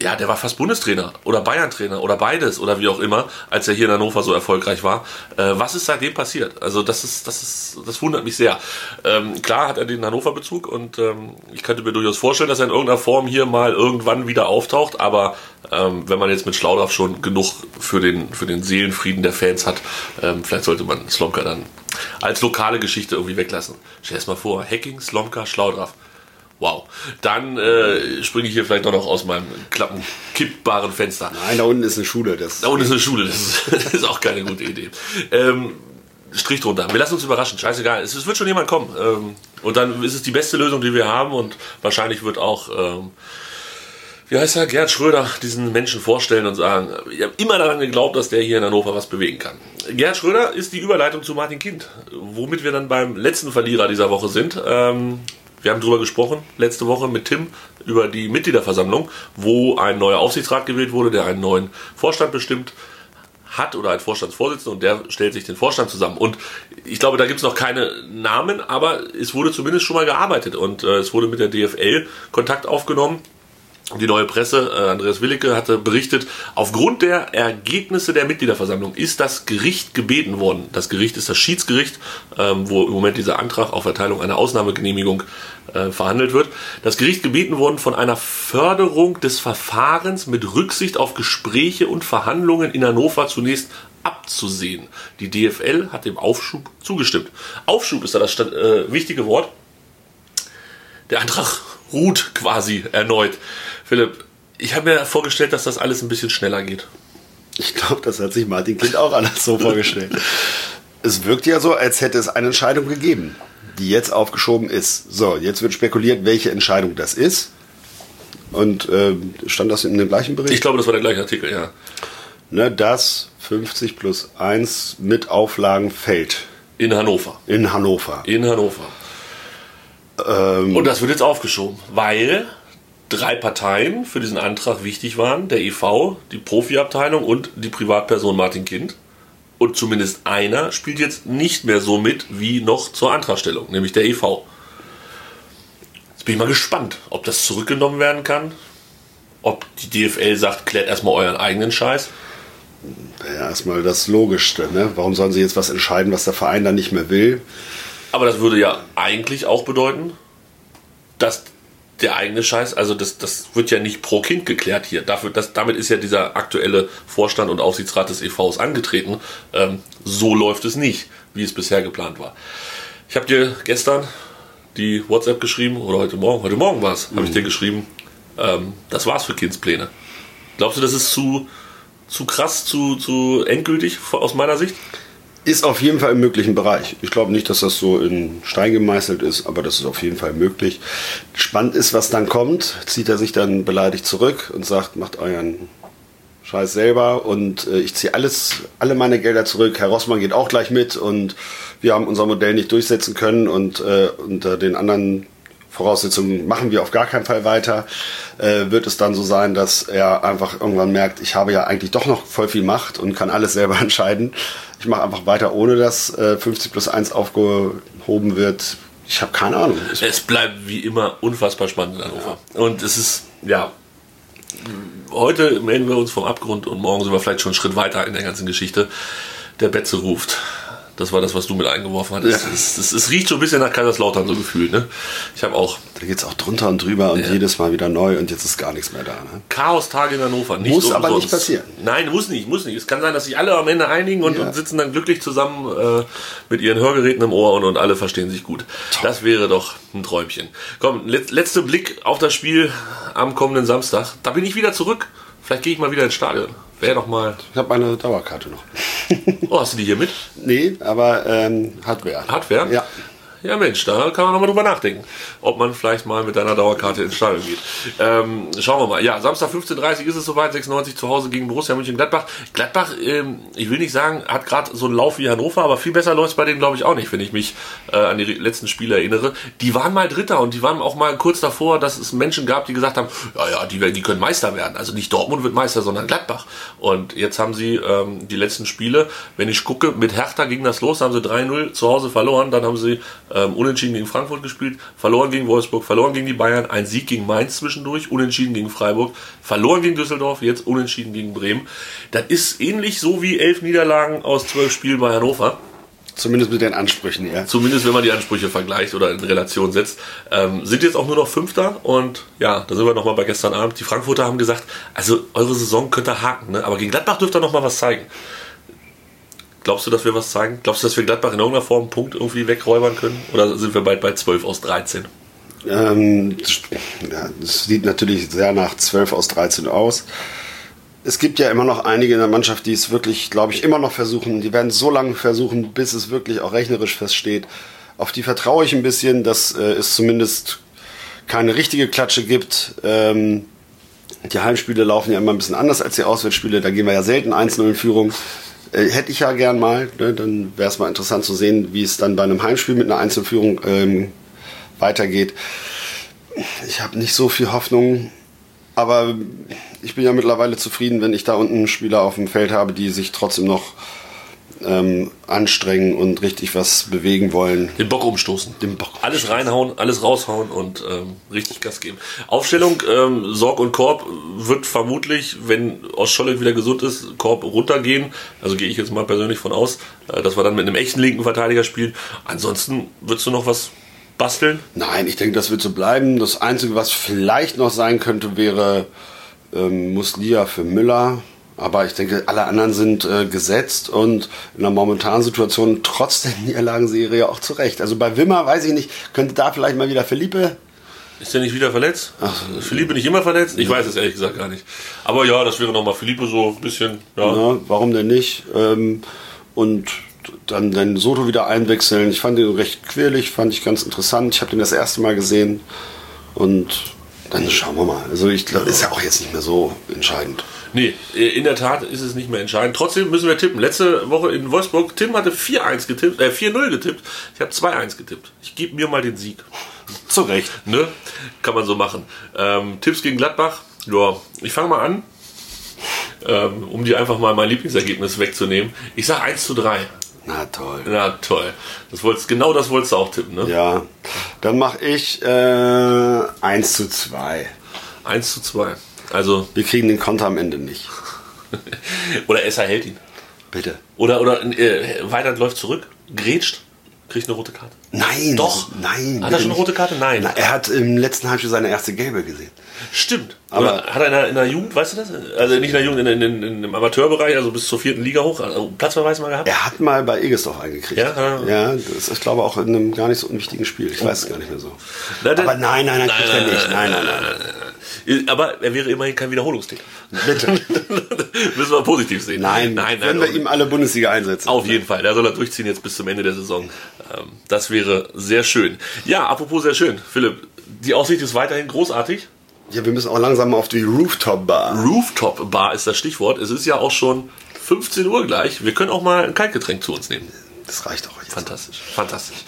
ja, der war fast Bundestrainer oder Bayern-Trainer oder beides oder wie auch immer, als er hier in Hannover so erfolgreich war. Äh, was ist seitdem passiert? Also das ist, das ist, das wundert mich sehr. Ähm, klar hat er den Hannover-Bezug und ähm, ich könnte mir durchaus vorstellen, dass er in irgendeiner Form hier mal irgendwann wieder auftaucht. Aber ähm, wenn man jetzt mit Schlaudraff schon genug für den, für den Seelenfrieden der Fans hat, ähm, vielleicht sollte man Slomka dann als lokale Geschichte irgendwie weglassen. Stell es mal vor, Hacking, Slomka, Schlaudraff. Wow. Dann äh, springe ich hier vielleicht noch aus meinem klappen, kippbaren Fenster. Nein, da unten ist eine Schule. Das da unten ist eine Schule, das ist, [LAUGHS] das ist auch keine gute Idee. Ähm, Strich drunter. Wir lassen uns überraschen. Scheißegal. Es, es wird schon jemand kommen. Ähm, und dann ist es die beste Lösung, die wir haben. Und wahrscheinlich wird auch, ähm, wie heißt er, Gerd Schröder diesen Menschen vorstellen und sagen, ich habe immer daran geglaubt, dass der hier in Hannover was bewegen kann. Gerd Schröder ist die Überleitung zu Martin Kind, womit wir dann beim letzten Verlierer dieser Woche sind. Ähm, Wir haben darüber gesprochen letzte Woche mit Tim über die Mitgliederversammlung, wo ein neuer Aufsichtsrat gewählt wurde, der einen neuen Vorstand bestimmt hat oder ein Vorstandsvorsitzender und der stellt sich den Vorstand zusammen. Und ich glaube, da gibt es noch keine Namen, aber es wurde zumindest schon mal gearbeitet und äh, es wurde mit der DFL Kontakt aufgenommen. Die neue Presse, äh, Andreas Willicke, hatte berichtet, aufgrund der Ergebnisse der Mitgliederversammlung ist das Gericht gebeten worden. Das Gericht ist das Schiedsgericht, ähm, wo im Moment dieser Antrag auf Erteilung einer Ausnahmegenehmigung äh, verhandelt wird. Das Gericht gebeten worden von einer Förderung des Verfahrens mit Rücksicht auf Gespräche und Verhandlungen in Hannover zunächst abzusehen. Die DFL hat dem Aufschub zugestimmt. Aufschub ist da das äh, wichtige Wort. Der Antrag ruht quasi erneut. Philipp, ich habe mir vorgestellt, dass das alles ein bisschen schneller geht. Ich glaube, das hat sich Martin Kind auch anders so vorgestellt. es wirkt ja so, als hätte es eine Entscheidung gegeben, die jetzt aufgeschoben ist. So, jetzt wird spekuliert, welche Entscheidung das ist. Und äh, stand das in dem gleichen Bericht? Ich glaube, das war der gleiche Artikel, ja. Ne, dass 50 plus 1 mit Auflagen fällt. In Hannover. In Hannover. In Hannover. Ähm, Und das wird jetzt aufgeschoben, weil drei Parteien für diesen Antrag wichtig waren. Der EV, die Profiabteilung und die Privatperson Martin Kind. Und zumindest einer spielt jetzt nicht mehr so mit wie noch zur Antragstellung, nämlich der EV. Jetzt bin ich mal gespannt, ob das zurückgenommen werden kann. Ob die DFL sagt, klärt erstmal euren eigenen Scheiß. Ja, erstmal das Logischste. Ne? Warum sollen sie jetzt was entscheiden, was der Verein dann nicht mehr will? Aber das würde ja eigentlich auch bedeuten, dass der eigene Scheiß, also das, das wird ja nicht pro Kind geklärt hier. Dafür, das, damit ist ja dieser aktuelle Vorstand und Aufsichtsrat des EVs angetreten. Ähm, so läuft es nicht, wie es bisher geplant war. Ich habe dir gestern die WhatsApp geschrieben, oder heute Morgen, heute Morgen war es, mhm. habe ich dir geschrieben, ähm, das war's für Kindspläne. Glaubst du, das ist zu, zu krass, zu, zu endgültig aus meiner Sicht? Ist auf jeden Fall im möglichen Bereich. Ich glaube nicht, dass das so in Stein gemeißelt ist, aber das ist auf jeden Fall möglich. Spannend ist, was dann kommt. Zieht er sich dann beleidigt zurück und sagt, macht euren Scheiß selber und äh, ich ziehe alles, alle meine Gelder zurück. Herr Rossmann geht auch gleich mit und wir haben unser Modell nicht durchsetzen können und äh, unter den anderen Voraussetzungen machen wir auf gar keinen Fall weiter, äh, wird es dann so sein, dass er einfach irgendwann merkt, ich habe ja eigentlich doch noch voll viel Macht und kann alles selber [LAUGHS] entscheiden. Ich mache einfach weiter, ohne dass äh, 50 plus 1 aufgehoben wird. Ich habe keine Ahnung. Es bleibt wie immer unfassbar spannend in Hannover. Ja. Und es ist, ja, heute melden wir uns vom Abgrund und morgen sind wir vielleicht schon einen Schritt weiter in der ganzen Geschichte. Der Betze ruft. Das war das, was du mit eingeworfen hattest. Ja. Es, es, es, riecht so ein bisschen nach Kaiserslautern, so gefühlt. Ne? Ich habe auch. Da geht es auch drunter und drüber und ja. jedes Mal wieder neu und jetzt ist gar nichts mehr da. Ne? Chaos-Tage in Hannover. Nicht muss aber nicht passieren. Nein, muss nicht, muss nicht. Es kann sein, dass sich alle am Ende einigen und, ja. und sitzen dann glücklich zusammen äh, mit ihren Hörgeräten im Ohr und, und alle verstehen sich gut. Top. Das wäre doch ein Träumchen. Komm, let, letzter Blick auf das Spiel am kommenden Samstag. Da bin ich wieder zurück. Vielleicht gehe ich mal wieder ins Stadion. Wäre doch mal. Ich habe meine Dauerkarte noch. oh, hast du die hier mit? Nee, aber ähm, Hardware. Hardware? Ja. Ja, Mensch, da kann man nochmal drüber nachdenken, ob man vielleicht mal mit deiner Dauerkarte ins Stadion geht. Ähm, schauen wir mal. Ja, Samstag 15.30 Uhr ist es soweit, 96 zu Hause gegen Borussia Mönchengladbach. Gladbach, ähm, ich will nicht sagen, hat gerade so einen Lauf wie Hannover, aber viel besser läuft es bei denen, glaube ich, auch nicht, wenn ich mich äh, an die letzten Spiele erinnere. Die waren mal Dritter und die waren auch mal kurz davor, dass es Menschen gab, die gesagt haben, ja, ja, die, die können Meister werden. Also nicht Dortmund wird Meister, sondern Gladbach. Und jetzt haben sie ähm, die letzten Spiele, wenn ich gucke, mit Hertha ging das los, haben sie 3-0 zu Hause verloren, dann haben sie ähm, unentschieden gegen Frankfurt gespielt, verloren gegen Wolfsburg, verloren gegen die Bayern, ein Sieg gegen Mainz zwischendurch, unentschieden gegen Freiburg, verloren gegen Düsseldorf, jetzt unentschieden gegen Bremen. Das ist ähnlich so wie elf Niederlagen aus zwölf Spielen bei Hannover. Zumindest mit den Ansprüchen, ja. Zumindest wenn man die Ansprüche vergleicht oder in Relation setzt. Ähm, sind jetzt auch nur noch Fünfter und ja, da sind wir nochmal bei gestern Abend. Die Frankfurter haben gesagt, also eure Saison könnt ihr haken, ne? aber gegen Gladbach dürft ihr nochmal was zeigen. Glaubst du, dass wir was zeigen? Glaubst du, dass wir Gladbach in irgendeiner Form einen Punkt irgendwie wegräubern können? Oder sind wir bald bei 12 aus 13? Ähm, ja, das sieht natürlich sehr nach 12 aus 13 aus. Es gibt ja immer noch einige in der Mannschaft, die es wirklich, glaube ich, immer noch versuchen. Die werden so lange versuchen, bis es wirklich auch rechnerisch feststeht. Auf die vertraue ich ein bisschen, dass äh, es zumindest keine richtige Klatsche gibt. Ähm, die Heimspiele laufen ja immer ein bisschen anders als die Auswärtsspiele. Da gehen wir ja selten 1-0 in Führung. Äh, hätte ich ja gern mal. Ne? Dann wäre es mal interessant zu sehen, wie es dann bei einem Heimspiel mit einer Einzelführung ähm, weitergeht. Ich habe nicht so viel Hoffnung, aber ich bin ja mittlerweile zufrieden, wenn ich da unten Spieler auf dem Feld habe, die sich trotzdem noch ähm, anstrengen und richtig was bewegen wollen. Den Bock umstoßen. Den Bock Alles reinhauen, alles raushauen und ähm, richtig Gas geben. Aufstellung, ähm, Sorg und Korb wird vermutlich, wenn Osscholle wieder gesund ist, Korb runtergehen. Also gehe ich jetzt mal persönlich von aus, äh, dass wir dann mit einem echten linken Verteidiger spielen. Ansonsten würdest du noch was basteln? Nein, ich denke, das wird so bleiben. Das Einzige, was vielleicht noch sein könnte, wäre ähm, Muslia für Müller. Aber ich denke, alle anderen sind äh, gesetzt und in der momentanen Situation trotz der Niederlagenserie auch zurecht. Also bei Wimmer weiß ich nicht, könnte da vielleicht mal wieder Felipe. Ist der nicht wieder verletzt? Philippe nicht immer verletzt? Ich weiß es ehrlich gesagt gar nicht. Aber ja, das wäre nochmal Philippe so ein bisschen. Ja. Ja, warum denn nicht? Ähm, und dann den Soto wieder einwechseln. Ich fand ihn recht quirlig, fand ich ganz interessant. Ich habe den das erste Mal gesehen und dann schauen wir mal. Also ich glaube, ist ja auch jetzt nicht mehr so entscheidend. Nee, in der Tat ist es nicht mehr entscheidend. Trotzdem müssen wir tippen. Letzte Woche in Wolfsburg, Tim hatte 4-1 getippt, äh 4-0 getippt. Ich habe 2-1 getippt. Ich gebe mir mal den Sieg. Zu Recht. Ne? Kann man so machen. Ähm, Tipps gegen Gladbach. Ja, ich fange mal an, ähm, um dir einfach mal mein Lieblingsergebnis wegzunehmen. Ich sage 1 zu 3. Na toll. Na toll. Das wolltest, genau das wolltest du auch tippen, ne? Ja, dann mache ich äh, 1 zu 2. 1 zu 2. Also, Wir kriegen den Konter am Ende nicht. [LAUGHS] oder Esser hält ihn. Bitte. Oder, oder äh, Weidand läuft zurück, grätscht, kriegt eine rote Karte. Nein. Doch. Nein. Hat er schon eine rote Karte? Nein. Na, er hat im letzten Halbspiel seine erste Gelbe gesehen. Stimmt. Aber- hat er in der, in der Jugend, weißt du das? Also nicht in der Jugend, in, in, in, im Amateurbereich, also bis zur vierten Liga hoch, also Platzverweis mal gehabt? Er hat mal bei Egesdorf eingekriegt. Ja, ja. ja, das ist, ich glaube, auch in einem gar nicht so unwichtigen Spiel. Ich weiß es gar nicht mehr so. Na, Aber nein, nein, nein, kriegt er nicht. Nein, nein, nein. nein. Aber er wäre immerhin kein Wiederholungstäter. Bitte. [LAUGHS] Müssen wir positiv sehen. Nein, nein, wenn nein. wir ihm alle Bundesliga einsetzen. Auf jeden Fall. Da soll er durchziehen jetzt bis zum Ende der Saison. Ähm, Das wäre sehr schön. Ja, apropos sehr schön. Philipp, die Aussicht ist weiterhin großartig. Ja, wir müssen auch langsam auf die Rooftop-Bar. Rooftop Bar ist das Stichwort. Es ist ja auch schon 15 Uhr gleich. Wir können auch mal ein Kaltgetränk zu uns nehmen. Das reicht auch jetzt. Fantastisch, fantastisch.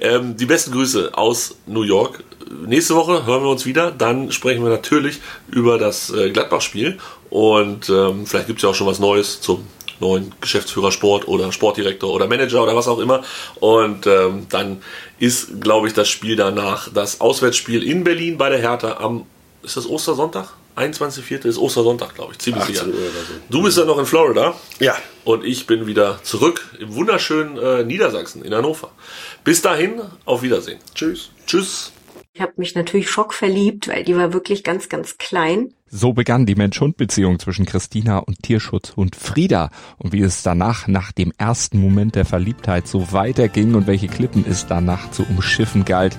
ähm, die besten Grüße aus New York. Nächste Woche hören wir uns wieder. Dann sprechen wir natürlich über das äh, Gladbach-Spiel. Und ähm, vielleicht gibt es ja auch schon was Neues zum neuen Geschäftsführer Sport oder Sportdirektor oder Manager oder was auch immer. Und ähm, dann ist, glaube ich, das Spiel danach das Auswärtsspiel in Berlin bei der Hertha am, ist das Ostersonntag? 21.04. ist Ostersonntag, glaube ich, ziemlich 18 sicher. So. Du bist ja noch in Florida. Ja. Und ich bin wieder zurück im wunderschönen äh, Niedersachsen, in Hannover. Bis dahin, auf Wiedersehen. Tschüss. Tschüss. Ich habe mich natürlich schockverliebt, weil die war wirklich ganz, ganz klein. So begann die Mensch-Hund-Beziehung zwischen Christina und Tierschutzhund Frieda. Und wie es danach, nach dem ersten Moment der Verliebtheit, so weiterging und welche Klippen es danach zu umschiffen galt,